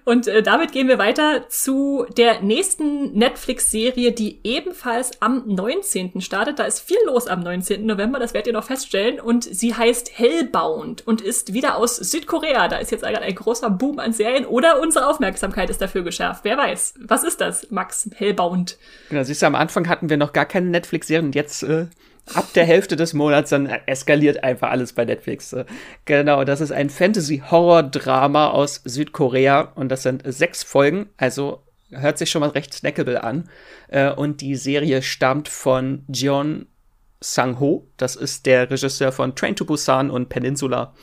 Und äh, damit gehen wir weiter zu der nächsten Netflix-Serie, die ebenfalls am 19. startet. Da ist viel los am 19. November, das werdet ihr noch feststellen. Und sie heißt Hellbound und ist wieder aus Südkorea. Da ist jetzt ein, ein großer Boom an Serien oder unsere Aufmerksamkeit ist dafür geschärft. Wer weiß. Was ist das, Max? Hellbound. Genau, siehst du, am Anfang hatten wir noch gar keine Netflix-Serien und jetzt äh, ab der Hälfte des Monats dann eskaliert einfach alles bei Netflix. Genau, das ist ein Fantasy-Horror-Drama aus Südkorea und das sind sechs Folgen, also hört sich schon mal recht snackable an. Äh, und die Serie stammt von Jeon Sang-ho, das ist der Regisseur von Train to Busan und Peninsula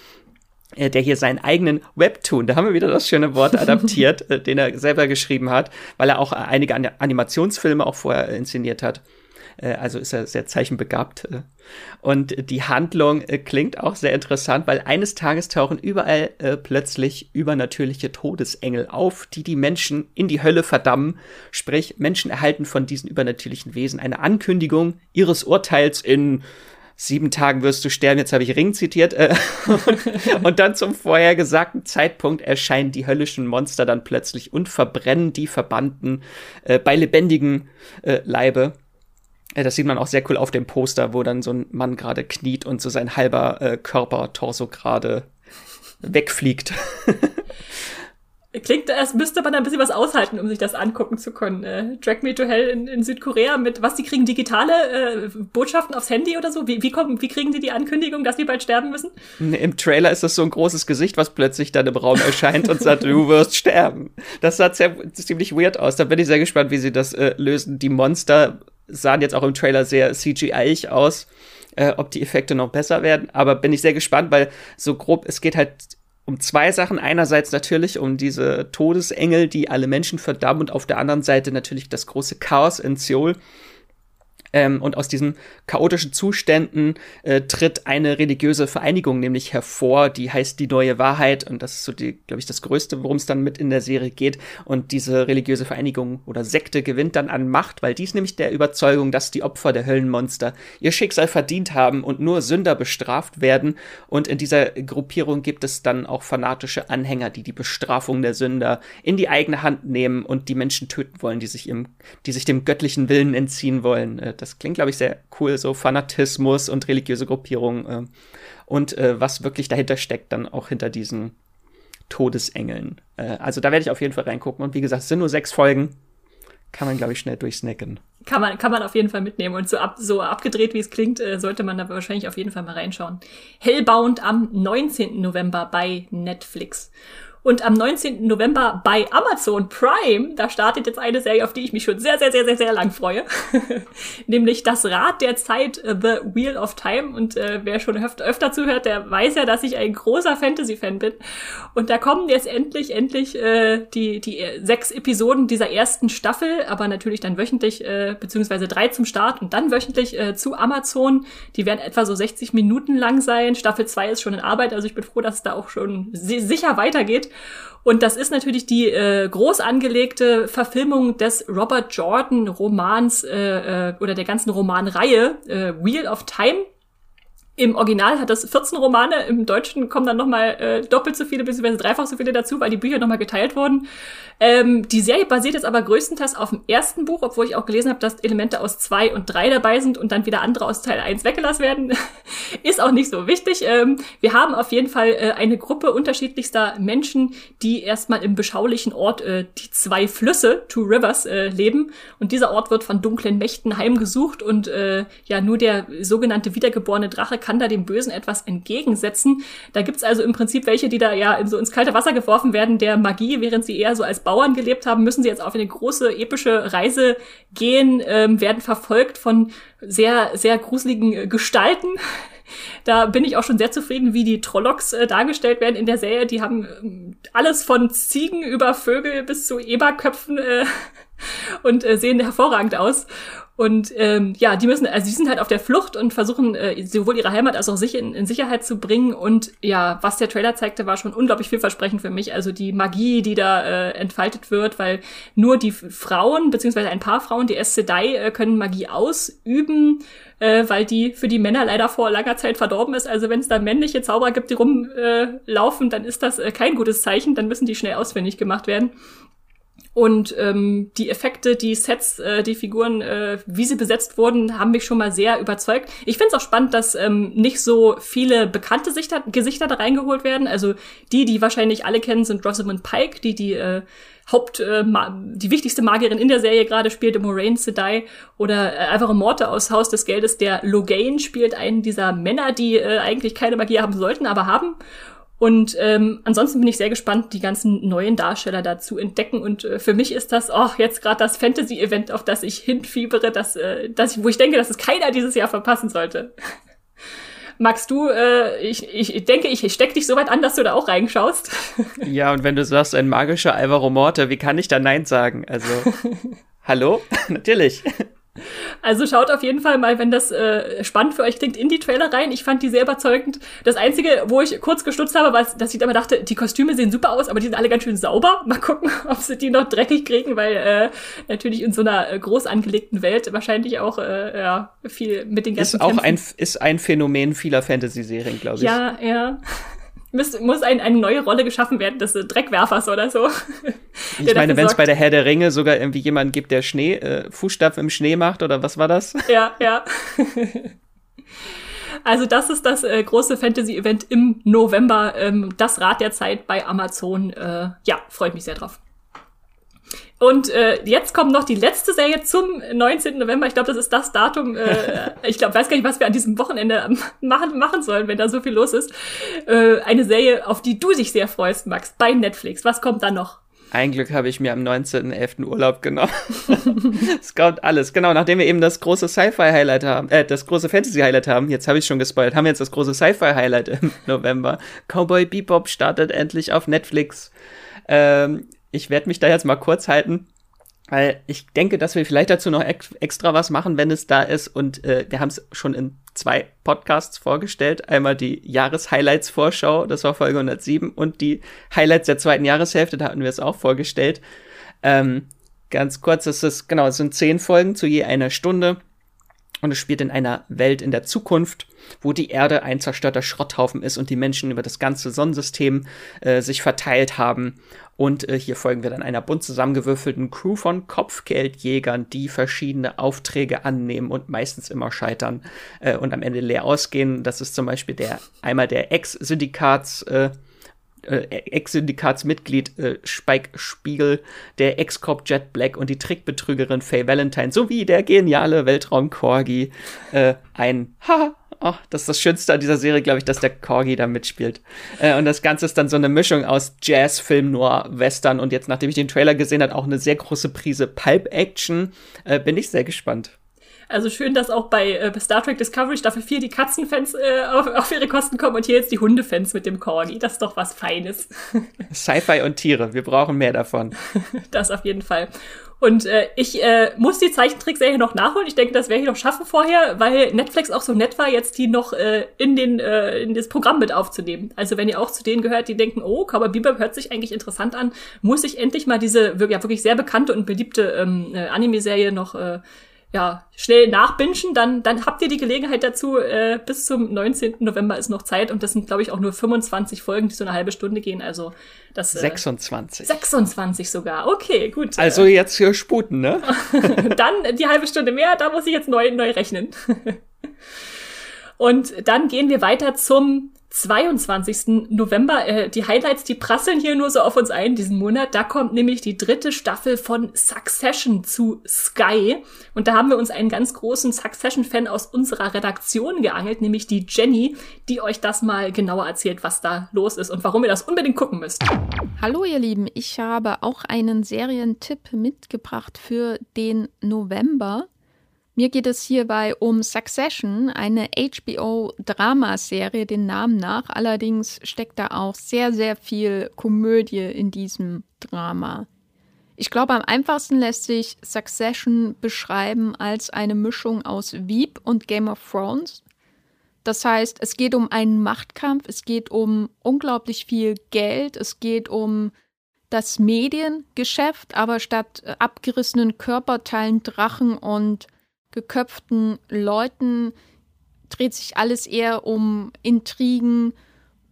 äh, der hier seinen eigenen Webtoon, da haben wir wieder das schöne Wort adaptiert, äh, den er selber geschrieben hat, weil er auch einige Animationsfilme auch vorher inszeniert hat. Äh, also ist er sehr zeichenbegabt. Äh. Und die Handlung äh, klingt auch sehr interessant, weil eines Tages tauchen überall äh, plötzlich übernatürliche Todesengel auf, die die Menschen in die Hölle verdammen. Sprich, Menschen erhalten von diesen übernatürlichen Wesen eine Ankündigung ihres Urteils in sieben Tagen wirst du sterben, jetzt habe ich Ring zitiert, äh, und dann zum vorhergesagten Zeitpunkt erscheinen die höllischen Monster dann plötzlich und verbrennen die Verbannten äh, bei lebendigem äh, Leibe. Äh, das sieht man auch sehr cool auf dem Poster, wo dann so ein Mann gerade kniet und so sein halber äh, Körper, Torso gerade wegfliegt. Klingt, als müsste man ein bisschen was aushalten, um sich das angucken zu können. Äh, Drag Me to Hell in, in Südkorea mit, was, die kriegen digitale äh, Botschaften aufs Handy oder so? Wie, wie, kommen, wie kriegen die die Ankündigung, dass die bald sterben müssen? Im Trailer ist das so ein großes Gesicht, was plötzlich dann im Raum erscheint und sagt, du wirst sterben. Das sah sehr, ziemlich weird aus. Da bin ich sehr gespannt, wie sie das äh, lösen. Die Monster sahen jetzt auch im Trailer sehr CGI-ig aus, äh, ob die Effekte noch besser werden. Aber bin ich sehr gespannt, weil so grob, es geht halt um zwei Sachen. Einerseits natürlich um diese Todesengel, die alle Menschen verdammen und auf der anderen Seite natürlich das große Chaos in Seoul. Ähm, und aus diesen chaotischen Zuständen äh, tritt eine religiöse Vereinigung nämlich hervor, die heißt die neue Wahrheit. Und das ist so, die, glaube ich, das Größte, worum es dann mit in der Serie geht. Und diese religiöse Vereinigung oder Sekte gewinnt dann an Macht, weil dies nämlich der Überzeugung, dass die Opfer der Höllenmonster ihr Schicksal verdient haben und nur Sünder bestraft werden. Und in dieser Gruppierung gibt es dann auch fanatische Anhänger, die die Bestrafung der Sünder in die eigene Hand nehmen und die Menschen töten wollen, die sich, im, die sich dem göttlichen Willen entziehen wollen. Das klingt, glaube ich, sehr cool, so Fanatismus und religiöse Gruppierungen äh, und äh, was wirklich dahinter steckt, dann auch hinter diesen Todesengeln. Äh, also da werde ich auf jeden Fall reingucken. Und wie gesagt, es sind nur sechs Folgen. Kann man, glaube ich, schnell durchsnacken. Kann man, kann man auf jeden Fall mitnehmen. Und so, ab, so abgedreht, wie es klingt, äh, sollte man da wahrscheinlich auf jeden Fall mal reinschauen. Hellbound am 19. November bei Netflix. Und am 19. November bei Amazon Prime, da startet jetzt eine Serie, auf die ich mich schon sehr, sehr, sehr, sehr, sehr lang freue. Nämlich das Rad der Zeit, uh, The Wheel of Time. Und äh, wer schon öfter, öfter zuhört, der weiß ja, dass ich ein großer Fantasy-Fan bin. Und da kommen jetzt endlich, endlich äh, die, die sechs Episoden dieser ersten Staffel, aber natürlich dann wöchentlich, äh, beziehungsweise drei zum Start und dann wöchentlich äh, zu Amazon. Die werden etwa so 60 Minuten lang sein. Staffel 2 ist schon in Arbeit, also ich bin froh, dass es da auch schon sicher weitergeht. Und das ist natürlich die äh, groß angelegte Verfilmung des Robert Jordan Romans äh, äh, oder der ganzen Romanreihe äh, Wheel of Time. Im Original hat das 14 Romane, im Deutschen kommen dann nochmal äh, doppelt so viele, beziehungsweise dreifach so viele dazu, weil die Bücher nochmal geteilt wurden. Ähm, die Serie basiert jetzt aber größtenteils auf dem ersten Buch, obwohl ich auch gelesen habe, dass Elemente aus zwei und drei dabei sind und dann wieder andere aus Teil 1 weggelassen werden. Ist auch nicht so wichtig. Ähm, wir haben auf jeden Fall äh, eine Gruppe unterschiedlichster Menschen, die erstmal im beschaulichen Ort äh, die zwei Flüsse, Two Rivers, äh, leben. Und dieser Ort wird von dunklen Mächten heimgesucht und äh, ja, nur der sogenannte wiedergeborene Drache kann da dem Bösen etwas entgegensetzen. Da gibt's also im Prinzip welche, die da ja in so ins kalte Wasser geworfen werden, der Magie, während sie eher so als Bauern gelebt haben, müssen sie jetzt auf eine große epische Reise gehen, ähm, werden verfolgt von sehr, sehr gruseligen äh, Gestalten. Da bin ich auch schon sehr zufrieden, wie die Trollocks äh, dargestellt werden in der Serie. Die haben ähm, alles von Ziegen über Vögel bis zu Eberköpfen äh, und äh, sehen hervorragend aus. Und ähm, ja, die müssen, also die sind halt auf der Flucht und versuchen äh, sowohl ihre Heimat als auch sich in, in Sicherheit zu bringen. Und ja, was der Trailer zeigte, war schon unglaublich vielversprechend für mich. Also die Magie, die da äh, entfaltet wird, weil nur die Frauen, beziehungsweise ein paar Frauen, die Aes Sedai, äh, können Magie ausüben, äh, weil die für die Männer leider vor langer Zeit verdorben ist. Also wenn es da männliche Zauberer gibt, die rumlaufen, äh, dann ist das äh, kein gutes Zeichen. Dann müssen die schnell auswendig gemacht werden. Und ähm, die Effekte, die Sets, äh, die Figuren, äh, wie sie besetzt wurden, haben mich schon mal sehr überzeugt. Ich finde es auch spannend, dass ähm, nicht so viele bekannte Sichter, Gesichter da reingeholt werden. Also die, die wahrscheinlich alle kennen, sind Rosamund Pike, die die äh, Haupt, äh, die wichtigste Magierin in der Serie gerade spielt, Moraine Sedai, oder äh, Alvaro Morte aus Haus des Geldes, der Logain spielt, einen dieser Männer, die äh, eigentlich keine Magie haben sollten, aber haben. Und ähm, ansonsten bin ich sehr gespannt, die ganzen neuen Darsteller da zu entdecken. Und äh, für mich ist das auch jetzt gerade das Fantasy-Event, auf das ich hinfiebere, dass, äh, dass ich, wo ich denke, dass es keiner dieses Jahr verpassen sollte. Magst du, äh, ich, ich denke, ich steck dich so weit an, dass du da auch reinschaust. Ja, und wenn du sagst, ein magischer Alvaro Morte, wie kann ich da Nein sagen? Also, hallo? Natürlich. Also schaut auf jeden Fall mal, wenn das äh, spannend für euch klingt, in die Trailer rein. Ich fand die sehr überzeugend. Das Einzige, wo ich kurz gestutzt habe, war, dass ich aber dachte, die Kostüme sehen super aus, aber die sind alle ganz schön sauber. Mal gucken, ob sie die noch dreckig kriegen, weil äh, natürlich in so einer äh, groß angelegten Welt wahrscheinlich auch äh, ja, viel mit den ganzen Ist auch ein, ist ein Phänomen vieler Fantasy-Serien, glaube ich. Ja, ja muss, muss ein, eine neue Rolle geschaffen werden des Dreckwerfers oder so. Ich meine, wenn es bei der Herr der Ringe sogar irgendwie jemanden gibt, der Schnee, äh, Fußstapfen im Schnee macht, oder was war das? Ja, ja. Also das ist das äh, große Fantasy-Event im November, ähm, das Rad der Zeit bei Amazon. Äh, ja, freut mich sehr drauf. Und äh, jetzt kommt noch die letzte Serie zum 19. November. Ich glaube, das ist das Datum. Äh, ich glaube, weiß gar nicht, was wir an diesem Wochenende machen, machen sollen, wenn da so viel los ist. Äh, eine Serie, auf die du dich sehr freust, Max, bei Netflix. Was kommt da noch? Ein Glück habe ich mir am 19.11. Urlaub genommen. es kommt alles. Genau, nachdem wir eben das große Sci-Fi-Highlight haben, äh, das große Fantasy-Highlight haben, jetzt habe ich schon gespoilt, haben wir jetzt das große Sci-Fi-Highlight im November. Cowboy Bebop startet endlich auf Netflix. Ähm, ich werde mich da jetzt mal kurz halten, weil ich denke, dass wir vielleicht dazu noch ex extra was machen, wenn es da ist. Und äh, wir haben es schon in zwei Podcasts vorgestellt. Einmal die Jahreshighlights-Vorschau, das war Folge 107, und die Highlights der zweiten Jahreshälfte, da hatten wir es auch vorgestellt. Ähm, ganz kurz, es ist, genau, es sind zehn Folgen zu je einer Stunde. Und es spielt in einer Welt in der Zukunft, wo die Erde ein zerstörter Schrotthaufen ist und die Menschen über das ganze Sonnensystem äh, sich verteilt haben. Und äh, hier folgen wir dann einer bunt zusammengewürfelten Crew von Kopfgeldjägern, die verschiedene Aufträge annehmen und meistens immer scheitern äh, und am Ende leer ausgehen. Das ist zum Beispiel der einmal der Ex-Syndikats äh, äh, Ex-Syndikatsmitglied äh, Spike Spiegel, der Ex-Cop Jet Black und die Trickbetrügerin Faye Valentine sowie der geniale Weltraum-Corgi. Äh, ein, ha, Oh, das ist das Schönste an dieser Serie, glaube ich, dass der Corgi da mitspielt. Äh, und das Ganze ist dann so eine Mischung aus Jazz, Film, Noir, Western und jetzt, nachdem ich den Trailer gesehen habe, auch eine sehr große Prise Pulp-Action. Äh, bin ich sehr gespannt. Also schön, dass auch bei äh, Star Trek Discovery Staffel 4 die Katzenfans äh, auf, auf ihre Kosten kommen und hier jetzt die Hundefans mit dem Corgi. Das ist doch was Feines. Sci-Fi und Tiere, wir brauchen mehr davon. das auf jeden Fall. Und äh, ich äh, muss die Zeichentrickserie noch nachholen. Ich denke, das werde ich noch schaffen vorher, weil Netflix auch so nett war, jetzt die noch äh, in den äh, in das Programm mit aufzunehmen. Also wenn ihr auch zu denen gehört, die denken, oh, Cowboy Bebop hört sich eigentlich interessant an, muss ich endlich mal diese wirklich, ja, wirklich sehr bekannte und beliebte ähm, äh, Anime-Serie noch äh, ja, schnell nachbingen, dann, dann habt ihr die Gelegenheit dazu. Äh, bis zum 19. November ist noch Zeit und das sind, glaube ich, auch nur 25 Folgen, die so eine halbe Stunde gehen. Also das. Äh, 26. 26 sogar. Okay, gut. Also jetzt für Sputen, ne? dann die halbe Stunde mehr, da muss ich jetzt neu, neu rechnen. und dann gehen wir weiter zum 22. November. Äh, die Highlights, die prasseln hier nur so auf uns ein diesen Monat. Da kommt nämlich die dritte Staffel von Succession zu Sky. Und da haben wir uns einen ganz großen Succession-Fan aus unserer Redaktion geangelt, nämlich die Jenny, die euch das mal genauer erzählt, was da los ist und warum ihr das unbedingt gucken müsst. Hallo ihr Lieben, ich habe auch einen Serientipp mitgebracht für den November. Mir geht es hierbei um Succession, eine HBO-Dramaserie, den Namen nach. Allerdings steckt da auch sehr, sehr viel Komödie in diesem Drama. Ich glaube, am einfachsten lässt sich Succession beschreiben als eine Mischung aus Veep und Game of Thrones. Das heißt, es geht um einen Machtkampf, es geht um unglaublich viel Geld, es geht um das Mediengeschäft, aber statt abgerissenen Körperteilen, Drachen und geköpften Leuten dreht sich alles eher um Intrigen,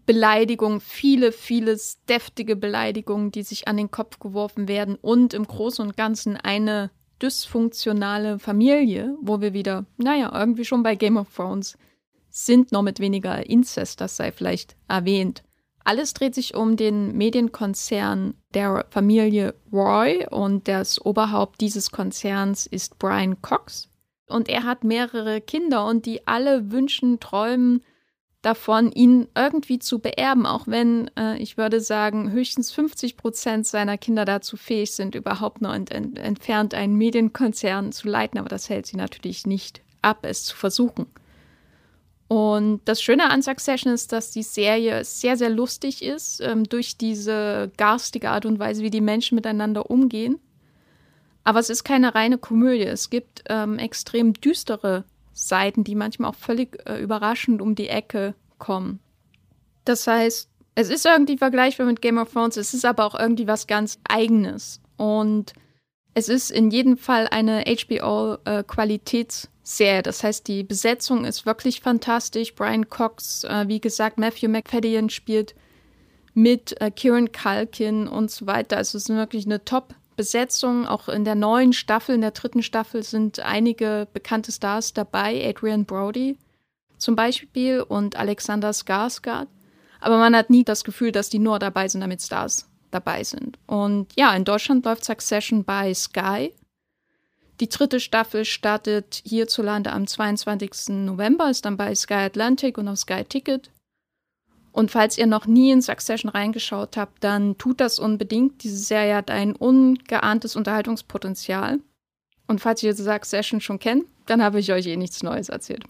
Beleidigungen, viele, viele deftige Beleidigungen, die sich an den Kopf geworfen werden und im Großen und Ganzen eine dysfunktionale Familie, wo wir wieder, naja, irgendwie schon bei Game of Thrones sind, noch mit weniger Inzest, das sei vielleicht erwähnt. Alles dreht sich um den Medienkonzern der Familie Roy und das Oberhaupt dieses Konzerns ist Brian Cox und er hat mehrere Kinder und die alle wünschen, träumen davon, ihn irgendwie zu beerben, auch wenn äh, ich würde sagen, höchstens 50 Prozent seiner Kinder dazu fähig sind, überhaupt noch ent ent entfernt einen Medienkonzern zu leiten. Aber das hält sie natürlich nicht ab, es zu versuchen. Und das Schöne an Succession ist, dass die Serie sehr, sehr lustig ist, ähm, durch diese garstige Art und Weise, wie die Menschen miteinander umgehen. Aber es ist keine reine Komödie. Es gibt ähm, extrem düstere Seiten, die manchmal auch völlig äh, überraschend um die Ecke kommen. Das heißt, es ist irgendwie vergleichbar mit Game of Thrones, es ist aber auch irgendwie was ganz Eigenes. Und es ist in jedem Fall eine HBO-Qualitätsserie. Äh, das heißt, die Besetzung ist wirklich fantastisch. Brian Cox, äh, wie gesagt, Matthew McFadden spielt mit, äh, Kieran Culkin und so weiter. Also es ist wirklich eine Top- Besetzung. Auch in der neuen Staffel, in der dritten Staffel sind einige bekannte Stars dabei. Adrian Brody zum Beispiel und Alexander Skarsgård. Aber man hat nie das Gefühl, dass die nur dabei sind, damit Stars dabei sind. Und ja, in Deutschland läuft Succession bei Sky. Die dritte Staffel startet hierzulande am 22. November, ist dann bei Sky Atlantic und auf Sky Ticket. Und falls ihr noch nie in Succession reingeschaut habt, dann tut das unbedingt. Diese Serie hat ein ungeahntes Unterhaltungspotenzial. Und falls ihr Succession schon kennt, dann habe ich euch eh nichts Neues erzählt.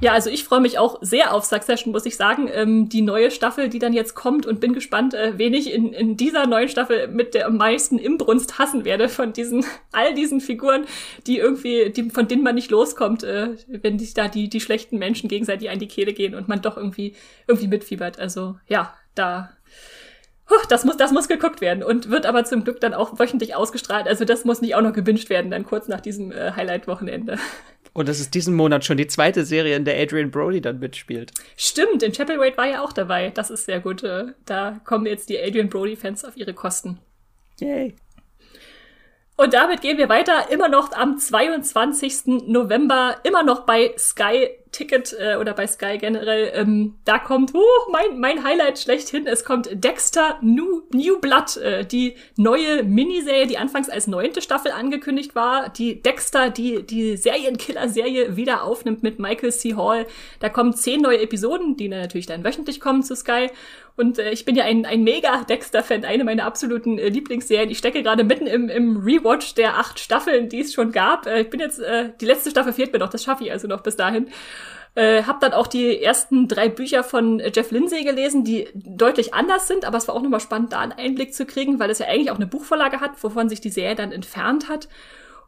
Ja, also ich freue mich auch sehr auf Succession, muss ich sagen. Ähm, die neue Staffel, die dann jetzt kommt und bin gespannt, äh, wen ich in, in dieser neuen Staffel mit der am meisten Imbrunst hassen werde von diesen, all diesen Figuren, die irgendwie, die, von denen man nicht loskommt, äh, wenn sich da die, die schlechten Menschen gegenseitig an die Kehle gehen und man doch irgendwie, irgendwie mitfiebert. Also ja, da Huh, das muss, das muss geguckt werden und wird aber zum Glück dann auch wöchentlich ausgestrahlt. Also das muss nicht auch noch gewünscht werden, dann kurz nach diesem äh, Highlight-Wochenende. Und das ist diesen Monat schon die zweite Serie, in der Adrian Brody dann mitspielt. Stimmt, in Chapel Wade war ja auch dabei. Das ist sehr gut. Äh, da kommen jetzt die Adrian Brody-Fans auf ihre Kosten. Yay. Und damit gehen wir weiter, immer noch am 22. November, immer noch bei Sky Ticket äh, oder bei Sky generell, ähm, da kommt, oh, mein, mein Highlight schlechthin, es kommt Dexter New, New Blood, äh, die neue Miniserie, die anfangs als neunte Staffel angekündigt war, die Dexter, die die Serienkiller-Serie wieder aufnimmt mit Michael C. Hall. Da kommen zehn neue Episoden, die natürlich dann wöchentlich kommen zu Sky. Und äh, ich bin ja ein, ein mega Dexter-Fan, eine meiner absoluten äh, Lieblingsserien. Ich stecke gerade mitten im, im Rewatch der acht Staffeln, die es schon gab. Äh, ich bin jetzt, äh, die letzte Staffel fehlt mir noch, das schaffe ich also noch bis dahin. Äh, hab dann auch die ersten drei Bücher von Jeff Lindsay gelesen, die deutlich anders sind, aber es war auch nochmal spannend, da einen Einblick zu kriegen, weil es ja eigentlich auch eine Buchvorlage hat, wovon sich die Serie dann entfernt hat.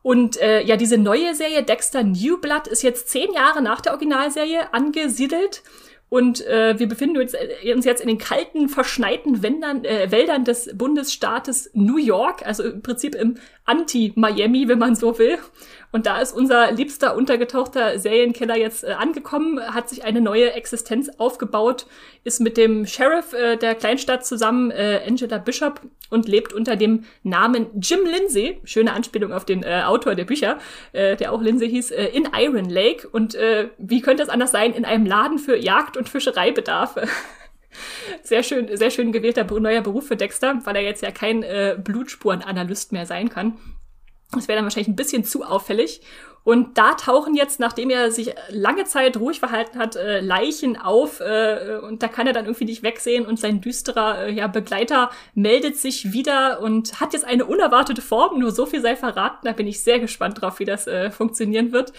Und äh, ja, diese neue Serie Dexter New Blood ist jetzt zehn Jahre nach der Originalserie angesiedelt. Und äh, wir befinden uns, äh, uns jetzt in den kalten, verschneiten Wäldern, äh, Wäldern des Bundesstaates New York, also im Prinzip im Anti-Miami, wenn man so will. Und da ist unser liebster untergetauchter Serienkiller jetzt äh, angekommen, hat sich eine neue Existenz aufgebaut, ist mit dem Sheriff äh, der Kleinstadt zusammen, äh, Angela Bishop, und lebt unter dem Namen Jim Lindsay, schöne Anspielung auf den äh, Autor der Bücher, äh, der auch Lindsay hieß, äh, in Iron Lake. Und wie könnte es anders sein, in einem Laden für Jagd- und Fischereibedarf. sehr schön, sehr schön gewählter neuer Beruf für Dexter, weil er jetzt ja kein äh, Blutspurenanalyst mehr sein kann. Das wäre dann wahrscheinlich ein bisschen zu auffällig. Und da tauchen jetzt, nachdem er sich lange Zeit ruhig verhalten hat, äh, Leichen auf äh, und da kann er dann irgendwie nicht wegsehen und sein düsterer äh, ja, Begleiter meldet sich wieder und hat jetzt eine unerwartete Form. Nur so viel sei verraten. Da bin ich sehr gespannt drauf, wie das äh, funktionieren wird.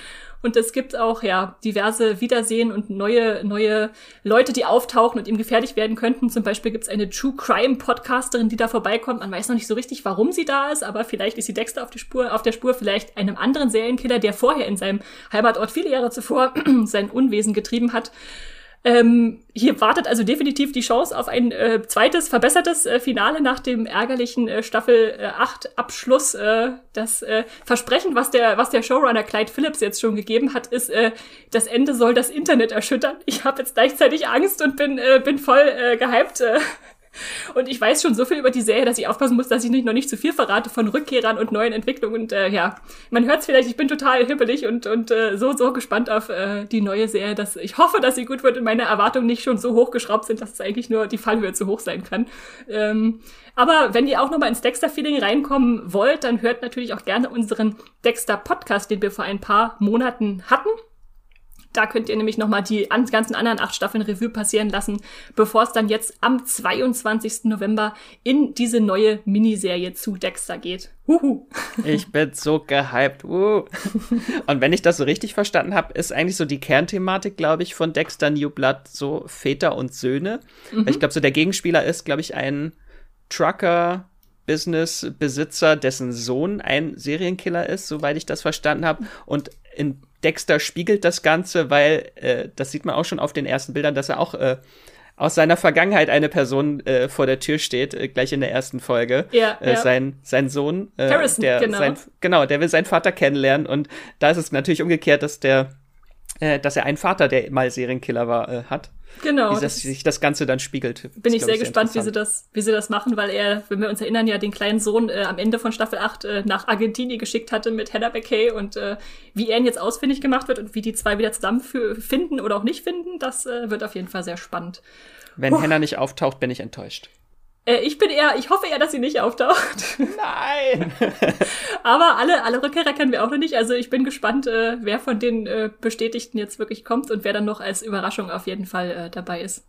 Und es gibt auch ja diverse Wiedersehen und neue neue Leute, die auftauchen und ihm gefährlich werden könnten. Zum Beispiel gibt es eine True Crime Podcasterin, die da vorbeikommt. Man weiß noch nicht so richtig, warum sie da ist, aber vielleicht ist sie Dexter auf, die Spur, auf der Spur, vielleicht einem anderen Serienkiller, der vorher in seinem Heimatort viele Jahre zuvor sein Unwesen getrieben hat. Ähm, hier wartet also definitiv die Chance auf ein äh, zweites, verbessertes äh, Finale nach dem ärgerlichen äh, Staffel äh, 8 Abschluss. Äh, das äh, Versprechen, was der, was der Showrunner Clyde Phillips jetzt schon gegeben hat, ist, äh, das Ende soll das Internet erschüttern. Ich habe jetzt gleichzeitig Angst und bin, äh, bin voll äh, gehypt. Und ich weiß schon so viel über die Serie, dass ich aufpassen muss, dass ich nicht noch nicht zu viel verrate von Rückkehrern und neuen Entwicklungen. Und äh, ja, man hört es vielleicht, ich bin total hippelig und, und äh, so, so gespannt auf äh, die neue Serie, dass ich hoffe, dass sie gut wird und meine Erwartungen nicht schon so hochgeschraubt sind, dass es eigentlich nur die Fallhöhe zu hoch sein kann. Ähm, aber wenn ihr auch nochmal ins Dexter-Feeling reinkommen wollt, dann hört natürlich auch gerne unseren Dexter-Podcast, den wir vor ein paar Monaten hatten. Da könnt ihr nämlich nochmal die ganzen anderen acht Staffeln Revue passieren lassen, bevor es dann jetzt am 22. November in diese neue Miniserie zu Dexter geht. Huhu. Ich bin so gehypt. Uh. Und wenn ich das so richtig verstanden habe, ist eigentlich so die Kernthematik, glaube ich, von Dexter New Blood so Väter und Söhne. Mhm. Ich glaube, so der Gegenspieler ist, glaube ich, ein Trucker, Business-Besitzer, dessen Sohn ein Serienkiller ist, soweit ich das verstanden habe. Und in Dexter spiegelt das Ganze, weil äh, das sieht man auch schon auf den ersten Bildern, dass er auch äh, aus seiner Vergangenheit eine Person äh, vor der Tür steht, äh, gleich in der ersten Folge. Ja, äh, ja. Sein, sein Sohn, äh, Harrison, der genau. Sein, genau, der will seinen Vater kennenlernen und da ist es natürlich umgekehrt, dass der, äh, dass er einen Vater, der mal Serienkiller war, äh, hat. Genau. Wie das, sich das Ganze dann spiegelt. Bin ich sehr gespannt, wie sie das, wie sie das machen, weil er, wenn wir uns erinnern, ja den kleinen Sohn äh, am Ende von Staffel 8 äh, nach Argentinien geschickt hatte mit Hannah McKay und äh, wie er ihn jetzt ausfindig gemacht wird und wie die zwei wieder zusammenfinden oder auch nicht finden, das äh, wird auf jeden Fall sehr spannend. Wenn Hannah nicht auftaucht, bin ich enttäuscht. Äh, ich bin eher, ich hoffe eher, dass sie nicht auftaucht. Nein! Aber alle, alle Rückkehrer kennen wir auch noch nicht. Also ich bin gespannt, äh, wer von den äh, Bestätigten jetzt wirklich kommt und wer dann noch als Überraschung auf jeden Fall äh, dabei ist.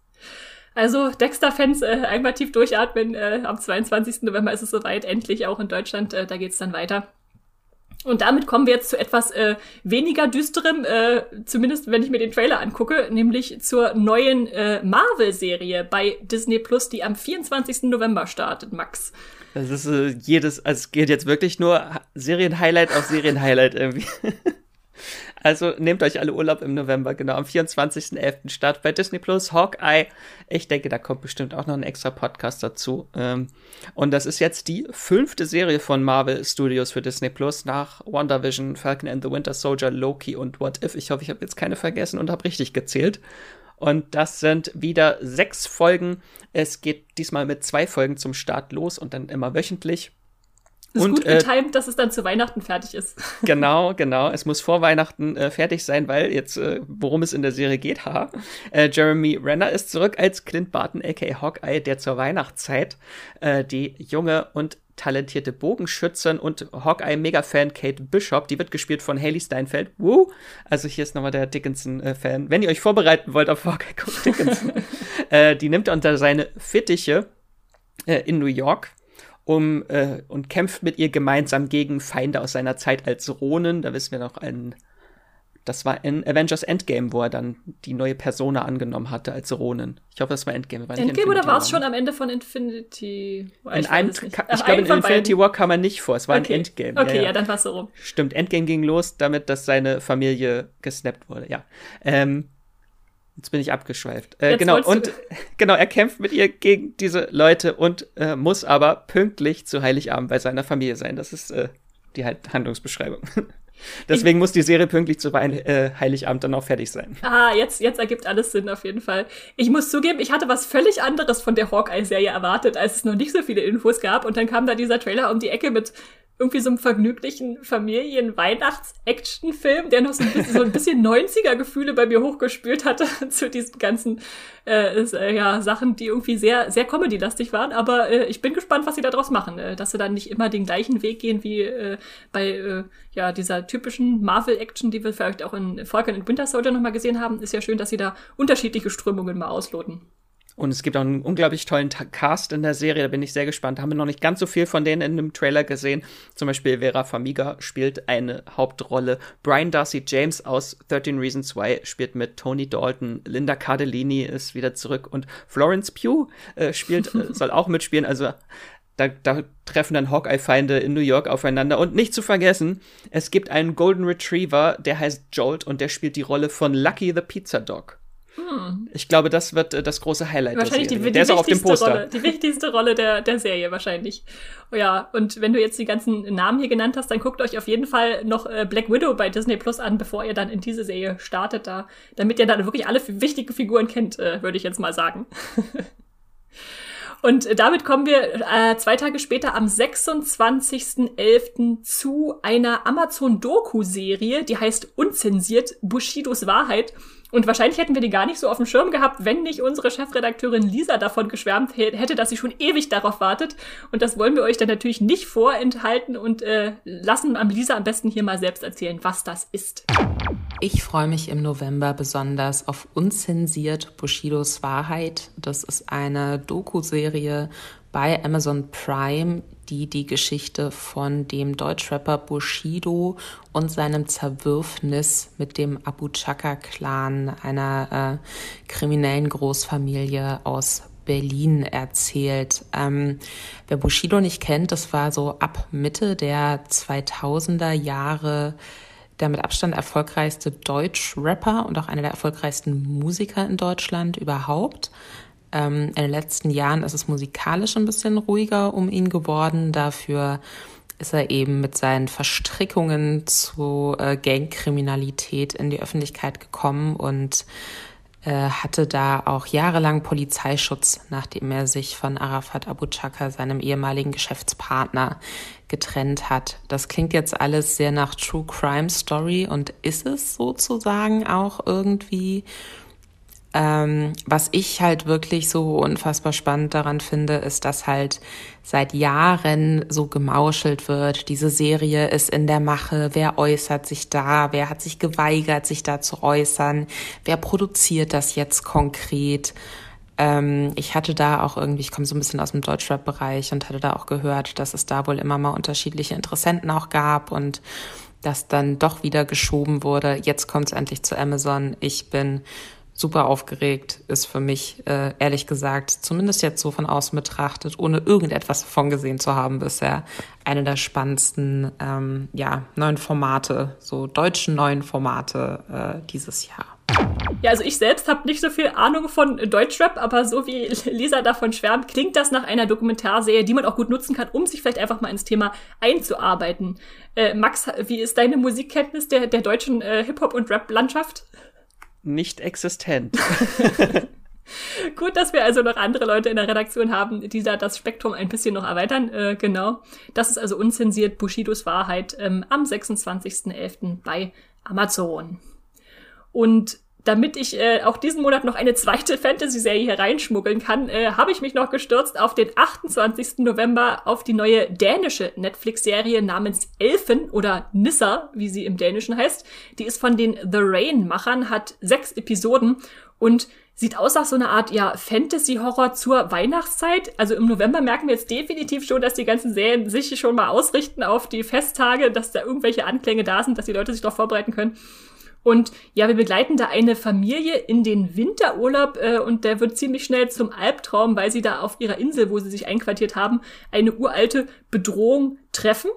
Also Dexter-Fans äh, einmal tief durchatmen. Äh, am 22. November ist es soweit, endlich auch in Deutschland. Äh, da geht's dann weiter. Und damit kommen wir jetzt zu etwas äh, weniger düsterem, äh, zumindest wenn ich mir den Trailer angucke, nämlich zur neuen äh, Marvel-Serie bei Disney Plus, die am 24. November startet, Max. Das ist äh, jedes, also es geht jetzt wirklich nur Serien-Highlight auf Serien-Highlight irgendwie. Also nehmt euch alle Urlaub im November, genau, am 24.11. Start bei Disney Plus, Hawkeye. Ich denke, da kommt bestimmt auch noch ein extra Podcast dazu. Ähm, und das ist jetzt die fünfte Serie von Marvel Studios für Disney Plus nach WandaVision, Falcon and the Winter Soldier, Loki und What If. Ich hoffe, ich habe jetzt keine vergessen und habe richtig gezählt. Und das sind wieder sechs Folgen. Es geht diesmal mit zwei Folgen zum Start los und dann immer wöchentlich. Ist und, gut getimt, äh, dass es dann zu Weihnachten fertig ist. Genau, genau. Es muss vor Weihnachten äh, fertig sein, weil jetzt, äh, worum es in der Serie geht, ha. Äh, Jeremy Renner ist zurück als Clint Barton, aka Hawkeye, der zur Weihnachtszeit äh, die junge und talentierte Bogenschützin und Hawkeye-Mega-Fan Kate Bishop. Die wird gespielt von Haley Steinfeld. Woo! Also hier ist nochmal der Dickinson-Fan. Wenn ihr euch vorbereiten wollt auf Hawkeye, guckt Dickinson. äh, die nimmt er unter seine Fittiche in New York um äh, und kämpft mit ihr gemeinsam gegen Feinde aus seiner Zeit als Ronin. Da wissen wir noch ein das war in Avengers Endgame, wo er dann die neue Persona angenommen hatte als Ronin. Ich hoffe, das war Endgame. War Endgame oder war es schon am Ende von Infinity War? In einem, ich glaube, in Infinity War kam er nicht vor. Es war okay. ein Endgame. Okay, ja, ja. ja dann war es so rum. Stimmt, Endgame ging los damit, dass seine Familie gesnappt wurde. Ja. Ähm, Jetzt bin ich abgeschweift. Äh, genau, und genau, er kämpft mit ihr gegen diese Leute und äh, muss aber pünktlich zu Heiligabend bei seiner Familie sein. Das ist äh, die Handlungsbeschreibung. Deswegen ich, muss die Serie pünktlich zu äh, Heiligabend dann auch fertig sein. Ah, jetzt, jetzt ergibt alles Sinn auf jeden Fall. Ich muss zugeben, ich hatte was völlig anderes von der Hawkeye-Serie erwartet, als es noch nicht so viele Infos gab. Und dann kam da dieser Trailer um die Ecke mit irgendwie so einem vergnüglichen Familien-Weihnachts-Action-Film, der noch so ein bisschen, so ein bisschen 90er-Gefühle bei mir hochgespült hatte zu diesen ganzen äh, äh, ja, Sachen, die irgendwie sehr, sehr Comedy-lastig waren. Aber äh, ich bin gespannt, was sie daraus machen. Äh, dass sie dann nicht immer den gleichen Weg gehen wie äh, bei äh, ja, dieser typischen Marvel-Action, die wir vielleicht auch in Falcon und Winter Soldier nochmal gesehen haben. Ist ja schön, dass sie da unterschiedliche Strömungen mal ausloten. Und es gibt auch einen unglaublich tollen Cast in der Serie, da bin ich sehr gespannt. Da haben wir noch nicht ganz so viel von denen in dem Trailer gesehen. Zum Beispiel Vera Famiga spielt eine Hauptrolle. Brian Darcy James aus 13 Reasons Why spielt mit Tony Dalton. Linda Cardellini ist wieder zurück und Florence Pugh äh, spielt, äh, soll auch mitspielen. Also da, da treffen dann Hawkeye-Feinde in New York aufeinander. Und nicht zu vergessen, es gibt einen Golden Retriever, der heißt Jolt und der spielt die Rolle von Lucky the Pizza Dog. Hm. Ich glaube, das wird äh, das große Highlight wahrscheinlich der Serie. Die, der ist auch auf dem Poster. Rolle, die wichtigste Rolle der, der Serie wahrscheinlich. Oh ja, und wenn du jetzt die ganzen Namen hier genannt hast, dann guckt euch auf jeden Fall noch äh, Black Widow bei Disney Plus an, bevor ihr dann in diese Serie startet, da, damit ihr dann wirklich alle wichtigen Figuren kennt, äh, würde ich jetzt mal sagen. Und damit kommen wir äh, zwei Tage später am 26.11. zu einer Amazon-Doku-Serie, die heißt Unzensiert Bushidos Wahrheit. Und wahrscheinlich hätten wir die gar nicht so auf dem Schirm gehabt, wenn nicht unsere Chefredakteurin Lisa davon geschwärmt hätte, dass sie schon ewig darauf wartet. Und das wollen wir euch dann natürlich nicht vorenthalten und äh, lassen am Lisa am besten hier mal selbst erzählen, was das ist. Ich freue mich im November besonders auf Unzensiert Bushidos Wahrheit. Das ist eine Doku-Serie bei Amazon Prime, die die Geschichte von dem Deutschrapper Bushido und seinem Zerwürfnis mit dem Abu Chaka-Clan, einer äh, kriminellen Großfamilie aus Berlin erzählt. Ähm, wer Bushido nicht kennt, das war so ab Mitte der 2000er Jahre der mit Abstand erfolgreichste Deutsch-Rapper und auch einer der erfolgreichsten Musiker in Deutschland überhaupt. Ähm, in den letzten Jahren ist es musikalisch ein bisschen ruhiger um ihn geworden. Dafür ist er eben mit seinen Verstrickungen zu äh, Gangkriminalität in die Öffentlichkeit gekommen und äh, hatte da auch jahrelang Polizeischutz, nachdem er sich von Arafat Abu Chaka, seinem ehemaligen Geschäftspartner, getrennt hat. Das klingt jetzt alles sehr nach True Crime Story und ist es sozusagen auch irgendwie. Ähm, was ich halt wirklich so unfassbar spannend daran finde, ist, dass halt seit Jahren so gemauschelt wird. Diese Serie ist in der Mache. Wer äußert sich da? Wer hat sich geweigert, sich da zu äußern? Wer produziert das jetzt konkret? Ähm, ich hatte da auch irgendwie, ich komme so ein bisschen aus dem Deutschrap-Bereich und hatte da auch gehört, dass es da wohl immer mal unterschiedliche Interessenten auch gab und das dann doch wieder geschoben wurde. Jetzt kommt es endlich zu Amazon. Ich bin super aufgeregt, ist für mich, äh, ehrlich gesagt, zumindest jetzt so von außen betrachtet, ohne irgendetwas davon gesehen zu haben bisher, eine der spannendsten ähm, ja, neuen Formate, so deutschen neuen Formate äh, dieses Jahr. Ja, also ich selbst habe nicht so viel Ahnung von Deutschrap, aber so wie Lisa davon schwärmt, klingt das nach einer Dokumentarserie, die man auch gut nutzen kann, um sich vielleicht einfach mal ins Thema einzuarbeiten. Äh, Max, wie ist deine Musikkenntnis der, der deutschen äh, Hip-Hop- und Rap-Landschaft? nicht existent. Gut, dass wir also noch andere Leute in der Redaktion haben, die da das Spektrum ein bisschen noch erweitern. Äh, genau. Das ist also unzensiert Bushidos Wahrheit ähm, am 26.11. bei Amazon. Und damit ich äh, auch diesen Monat noch eine zweite Fantasy-Serie hier reinschmuggeln kann, äh, habe ich mich noch gestürzt auf den 28. November auf die neue dänische Netflix-Serie namens Elfen oder Nissa, wie sie im Dänischen heißt. Die ist von den The Rain-Machern, hat sechs Episoden und sieht aus nach so einer Art ja Fantasy-Horror zur Weihnachtszeit. Also im November merken wir jetzt definitiv schon, dass die ganzen Serien sich schon mal ausrichten auf die Festtage, dass da irgendwelche Anklänge da sind, dass die Leute sich darauf vorbereiten können. Und ja, wir begleiten da eine Familie in den Winterurlaub äh, und der wird ziemlich schnell zum Albtraum, weil sie da auf ihrer Insel, wo sie sich einquartiert haben, eine uralte Bedrohung treffen.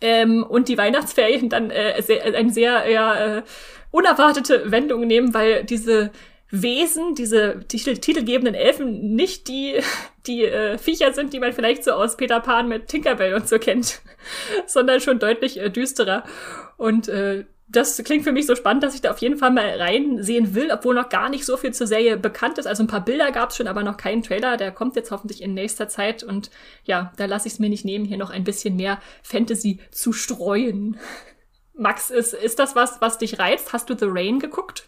Ähm, und die Weihnachtsferien dann äh, sehr, eine sehr ja, äh, unerwartete Wendung nehmen, weil diese Wesen, diese Titel, titelgebenden Elfen, nicht die, die äh, Viecher sind, die man vielleicht so aus Peter Pan mit Tinkerbell und so kennt, sondern schon deutlich äh, düsterer. Und äh, das klingt für mich so spannend, dass ich da auf jeden Fall mal reinsehen will, obwohl noch gar nicht so viel zur Serie bekannt ist. Also ein paar Bilder gab es schon, aber noch keinen Trailer. Der kommt jetzt hoffentlich in nächster Zeit. Und ja, da lasse ich es mir nicht nehmen, hier noch ein bisschen mehr Fantasy zu streuen. Max, ist, ist das was, was dich reizt? Hast du The Rain geguckt?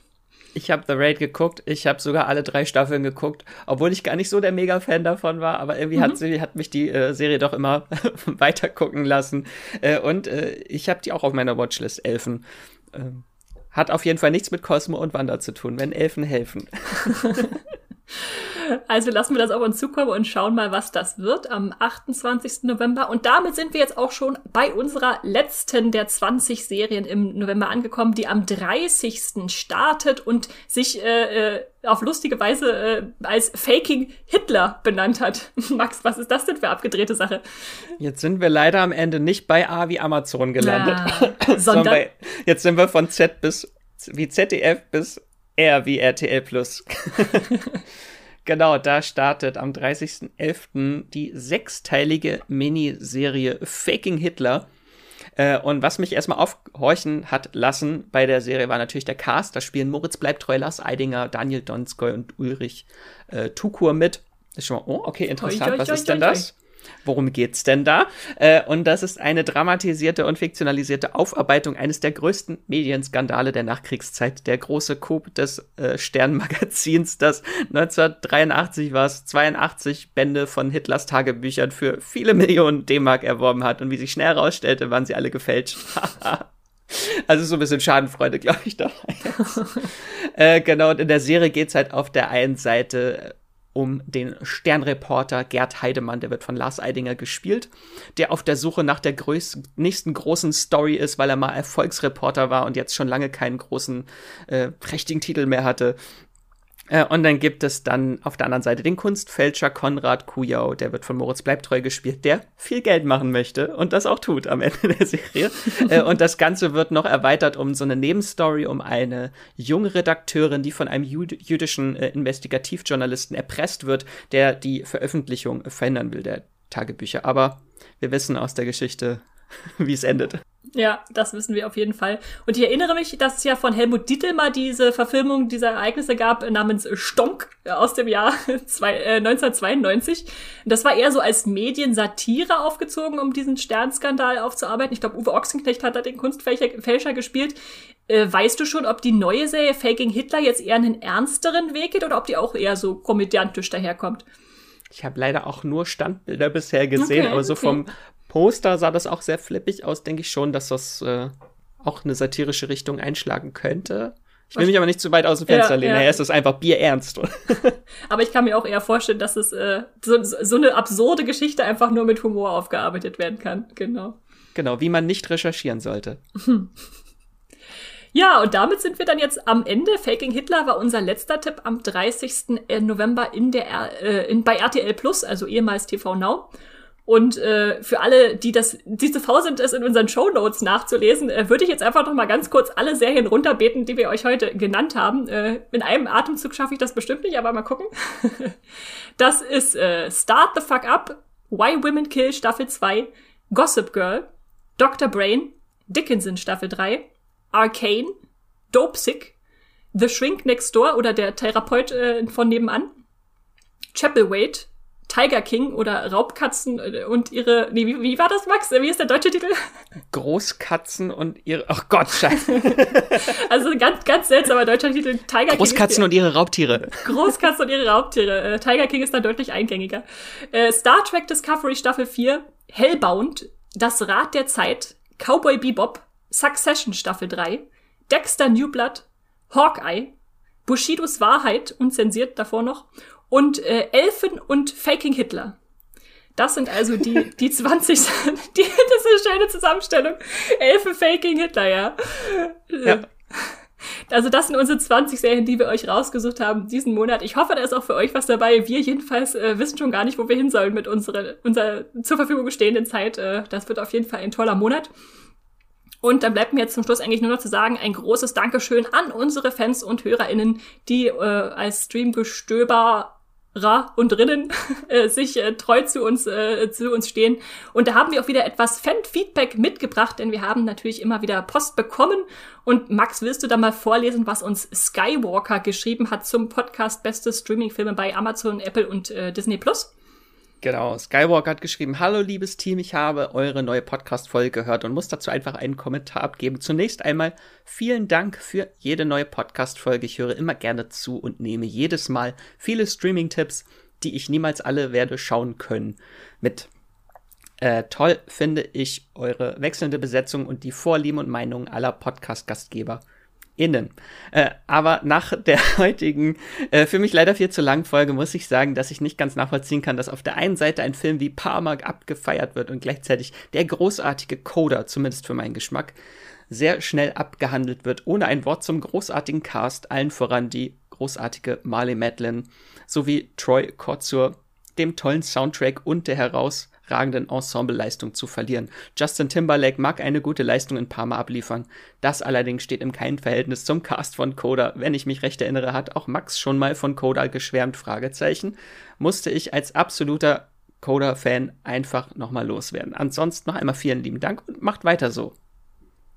Ich habe The Raid geguckt, ich habe sogar alle drei Staffeln geguckt, obwohl ich gar nicht so der Mega-Fan davon war, aber irgendwie mhm. hat, sie, hat mich die äh, Serie doch immer weiter gucken lassen. Äh, und äh, ich habe die auch auf meiner Watchlist, Elfen. Ähm, hat auf jeden Fall nichts mit Cosmo und Wanda zu tun, wenn Elfen helfen. Also lassen wir das auf uns zukommen und schauen mal, was das wird am 28. November. Und damit sind wir jetzt auch schon bei unserer letzten der 20 Serien im November angekommen, die am 30. startet und sich äh, äh, auf lustige Weise äh, als Faking Hitler benannt hat. Max, was ist das denn für abgedrehte Sache? Jetzt sind wir leider am Ende nicht bei A wie Amazon gelandet, Na, sondern bei, jetzt sind wir von Z bis wie ZDF bis R wie RTL Plus. genau, da startet am 30.11. die sechsteilige Miniserie Faking Hitler. Äh, und was mich erstmal aufhorchen hat lassen bei der Serie war natürlich der Cast. Da spielen Moritz Bleibtreu, Lars Eidinger, Daniel Donskoy und Ulrich äh, Tukur mit. Ist schon mal, oh, okay, interessant. Oi, oi, was oi, ist denn das? Worum geht's denn da? Äh, und das ist eine dramatisierte und fiktionalisierte Aufarbeitung eines der größten Medienskandale der Nachkriegszeit. Der große Coup des äh, Sternmagazins, das 1983 war es, 82 Bände von Hitlers Tagebüchern für viele Millionen D-Mark erworben hat. Und wie sich schnell herausstellte, waren sie alle gefälscht. Also so ein bisschen Schadenfreude, glaube ich, dabei. äh, genau, und in der Serie geht's halt auf der einen Seite um den Sternreporter Gerd Heidemann, der wird von Lars Eidinger gespielt, der auf der Suche nach der größten, nächsten großen Story ist, weil er mal Erfolgsreporter war und jetzt schon lange keinen großen, äh, prächtigen Titel mehr hatte. Äh, und dann gibt es dann auf der anderen Seite den Kunstfälscher Konrad Kujau, der wird von Moritz Bleibtreu gespielt, der viel Geld machen möchte und das auch tut am Ende der Serie. äh, und das Ganze wird noch erweitert um so eine Nebenstory, um eine junge Redakteurin, die von einem jüd jüdischen äh, Investigativjournalisten erpresst wird, der die Veröffentlichung verhindern will der Tagebücher. Aber wir wissen aus der Geschichte, wie es endet. Ja, das wissen wir auf jeden Fall. Und ich erinnere mich, dass es ja von Helmut Dietl mal diese Verfilmung dieser Ereignisse gab namens Stonk aus dem Jahr zwei, äh, 1992. Das war eher so als Mediensatire aufgezogen, um diesen Sternskandal aufzuarbeiten. Ich glaube, Uwe Ochsenknecht hat da den Kunstfälscher gespielt. Äh, weißt du schon, ob die neue Serie Faking Hitler jetzt eher einen ernsteren Weg geht oder ob die auch eher so komödiantisch daherkommt? Ich habe leider auch nur Standbilder bisher gesehen, okay, aber so okay. vom Poster sah das auch sehr flippig aus, denke ich schon, dass das äh, auch eine satirische Richtung einschlagen könnte. Ich will mich aber nicht zu weit aus dem Fenster ja, lehnen. Ja. Naja, ist das einfach bierernst. aber ich kann mir auch eher vorstellen, dass es äh, so, so eine absurde Geschichte einfach nur mit Humor aufgearbeitet werden kann. Genau. Genau, wie man nicht recherchieren sollte. Ja, und damit sind wir dann jetzt am Ende. Faking Hitler war unser letzter Tipp am 30. November in der, äh, in, bei RTL Plus, also ehemals TV Now. Und äh, für alle, die das, die zu faul sind, es in unseren Show Notes nachzulesen, äh, würde ich jetzt einfach noch mal ganz kurz alle Serien runterbeten, die wir euch heute genannt haben. Äh, in einem Atemzug schaffe ich das bestimmt nicht, aber mal gucken. das ist äh, Start the Fuck Up, Why Women Kill Staffel 2, Gossip Girl, Dr. Brain, Dickinson Staffel 3, Arcane, Dope Sick, The Shrink Next Door oder der Therapeut äh, von nebenan, Chapelwaite, Tiger King oder Raubkatzen äh, und ihre. Nee, wie, wie war das, Max? Wie ist der deutsche Titel? Großkatzen und ihre. Ach Gott, scheiße. also ganz, ganz seltsamer deutscher Titel. Tiger King. Großkatzen und ihre Raubtiere. Großkatzen und ihre Raubtiere. Äh, Tiger King ist da deutlich eingängiger. Äh, Star Trek Discovery Staffel 4, Hellbound, Das Rad der Zeit, Cowboy Bebop, Succession Staffel 3, Dexter New Blood, Hawkeye, Bushidos Wahrheit, unzensiert davor noch, und äh, Elfen und Faking Hitler. Das sind also die, die 20, die, das ist eine schöne Zusammenstellung. Elfen, Faking Hitler, ja. ja. Also das sind unsere 20 Serien, die wir euch rausgesucht haben diesen Monat. Ich hoffe, da ist auch für euch was dabei. Wir jedenfalls äh, wissen schon gar nicht, wo wir hin sollen mit unserer, unserer zur Verfügung stehenden Zeit. Äh, das wird auf jeden Fall ein toller Monat. Und dann bleibt mir jetzt zum Schluss eigentlich nur noch zu sagen, ein großes Dankeschön an unsere Fans und HörerInnen, die äh, als Streamgestöber Ra und drinnen äh, sich äh, treu zu uns äh, zu uns stehen und da haben wir auch wieder etwas Fan-Feedback mitgebracht, denn wir haben natürlich immer wieder Post bekommen und Max, willst du da mal vorlesen, was uns Skywalker geschrieben hat zum Podcast Beste Streaming-Filme bei Amazon, Apple und äh, Disney Plus? Genau, Skywalker hat geschrieben, hallo liebes Team, ich habe eure neue Podcast-Folge gehört und muss dazu einfach einen Kommentar abgeben. Zunächst einmal vielen Dank für jede neue Podcast-Folge. Ich höre immer gerne zu und nehme jedes Mal viele Streaming-Tipps, die ich niemals alle werde schauen können, mit. Äh, toll finde ich eure wechselnde Besetzung und die Vorlieben und Meinungen aller Podcast-Gastgeber innen. Äh, aber nach der heutigen, äh, für mich leider viel zu langen Folge, muss ich sagen, dass ich nicht ganz nachvollziehen kann, dass auf der einen Seite ein Film wie Parma abgefeiert wird und gleichzeitig der großartige Coder, zumindest für meinen Geschmack, sehr schnell abgehandelt wird, ohne ein Wort zum großartigen Cast, allen voran die großartige Marley Madeline sowie Troy Kotzur, dem tollen Soundtrack und der heraus herausragenden Ensembleleistung zu verlieren. Justin Timberlake mag eine gute Leistung in Parma abliefern. Das allerdings steht im keinen Verhältnis zum Cast von Coda. Wenn ich mich recht erinnere, hat auch Max schon mal von Coda geschwärmt, Fragezeichen. Musste ich als absoluter Coda-Fan einfach nochmal loswerden. Ansonsten noch einmal vielen lieben Dank und macht weiter so.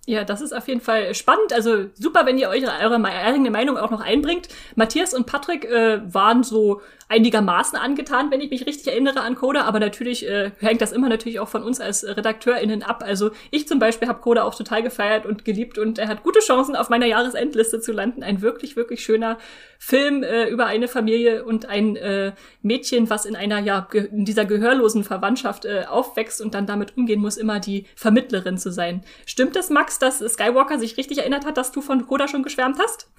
Ja, das ist auf jeden Fall spannend. Also super, wenn ihr euch eure eigene Meinung auch noch einbringt. Matthias und Patrick äh, waren so einigermaßen angetan, wenn ich mich richtig erinnere an Coda, aber natürlich äh, hängt das immer natürlich auch von uns als RedakteurInnen ab. Also ich zum Beispiel habe Coda auch total gefeiert und geliebt und er hat gute Chancen, auf meiner Jahresendliste zu landen. Ein wirklich, wirklich schöner Film äh, über eine Familie und ein äh, Mädchen, was in einer, ja, in dieser gehörlosen Verwandtschaft äh, aufwächst und dann damit umgehen muss, immer die Vermittlerin zu sein. Stimmt es, Max, dass Skywalker sich richtig erinnert hat, dass du von Coda schon geschwärmt hast?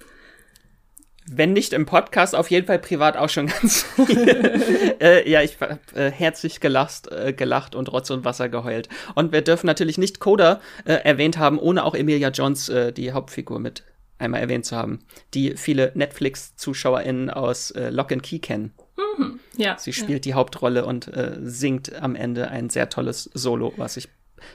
Wenn nicht im Podcast, auf jeden Fall privat auch schon ganz viel. äh, ja, ich habe äh, herzlich gelacht, äh, gelacht und Rotz und Wasser geheult. Und wir dürfen natürlich nicht Coda äh, erwähnt haben, ohne auch Emilia Jones, äh, die Hauptfigur, mit einmal erwähnt zu haben, die viele Netflix-ZuschauerInnen aus äh, Lock and Key kennen. Mhm, ja. Sie spielt ja. die Hauptrolle und singt am Ende ein sehr tolles Solo, was ich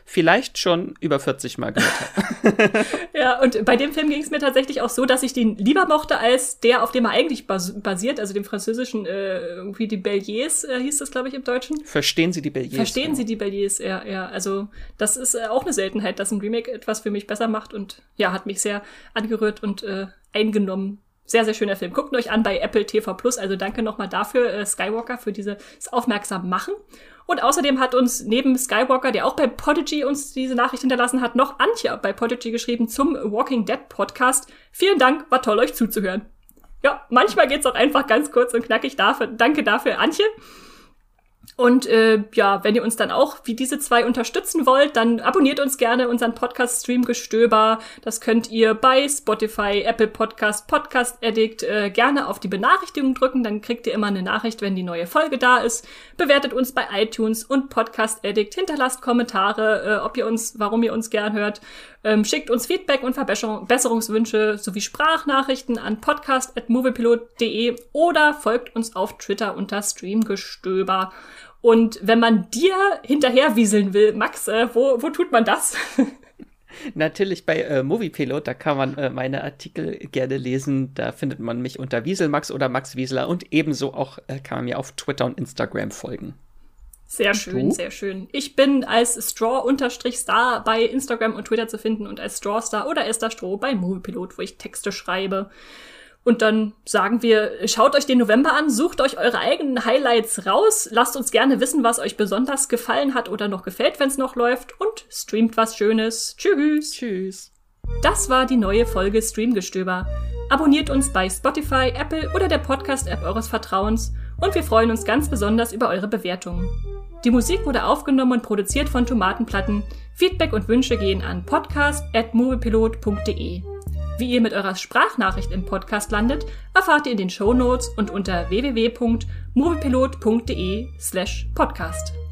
vielleicht schon über 40 Mal gehört habe. ja, und bei dem Film ging es mir tatsächlich auch so, dass ich den lieber mochte als der, auf dem er eigentlich bas basiert, also dem französischen, äh, irgendwie die Belliers äh, hieß das, glaube ich, im Deutschen. Verstehen Sie die Belliers? Verstehen Sie die Belliers, ja, ja. Also das ist äh, auch eine Seltenheit, dass ein Remake etwas für mich besser macht und ja, hat mich sehr angerührt und äh, eingenommen sehr, sehr schöner Film. Guckt euch an bei Apple TV Plus. Also danke nochmal dafür, äh, Skywalker, für dieses aufmerksam machen. Und außerdem hat uns neben Skywalker, der auch bei Podigy uns diese Nachricht hinterlassen hat, noch Antje bei Podigy geschrieben zum Walking Dead Podcast. Vielen Dank, war toll euch zuzuhören. Ja, manchmal geht's auch einfach ganz kurz und knackig dafür. Danke dafür, Antje. Und äh, ja, wenn ihr uns dann auch wie diese zwei unterstützen wollt, dann abonniert uns gerne unseren Podcast Stream Gestöber. Das könnt ihr bei Spotify, Apple Podcast, Podcast Addict äh, gerne auf die Benachrichtigung drücken. Dann kriegt ihr immer eine Nachricht, wenn die neue Folge da ist. Bewertet uns bei iTunes und Podcast Addict. Hinterlasst Kommentare, äh, ob ihr uns, warum ihr uns gern hört. Ähm, schickt uns Feedback und Verbesserungswünsche sowie Sprachnachrichten an podcast.moviepilot.de oder folgt uns auf Twitter unter Streamgestöber. Und wenn man dir hinterherwieseln will, Max, äh, wo, wo tut man das? Natürlich bei äh, Moviepilot, da kann man äh, meine Artikel gerne lesen. Da findet man mich unter Wieselmax oder Max Wiesler und ebenso auch äh, kann man mir auf Twitter und Instagram folgen. Sehr schön, Du? sehr schön. Ich bin als Straw-Star bei Instagram und Twitter zu finden und als Strawstar oder Esther Stroh bei Moviepilot, wo ich Texte schreibe. Und dann sagen wir, schaut euch den November an, sucht euch eure eigenen Highlights raus, lasst uns gerne wissen, was euch besonders gefallen hat oder noch gefällt, wenn es noch läuft und streamt was Schönes. Tschüss. Tschüss. Das war die neue Folge Streamgestöber. Abonniert uns bei Spotify, Apple oder der Podcast-App eures Vertrauens und wir freuen uns ganz besonders über eure Bewertungen. Die Musik wurde aufgenommen und produziert von Tomatenplatten. Feedback und Wünsche gehen an podcast.moviepilot.de. Wie ihr mit eurer Sprachnachricht im Podcast landet, erfahrt ihr in den Shownotes und unter www.moviepilot.de slash podcast.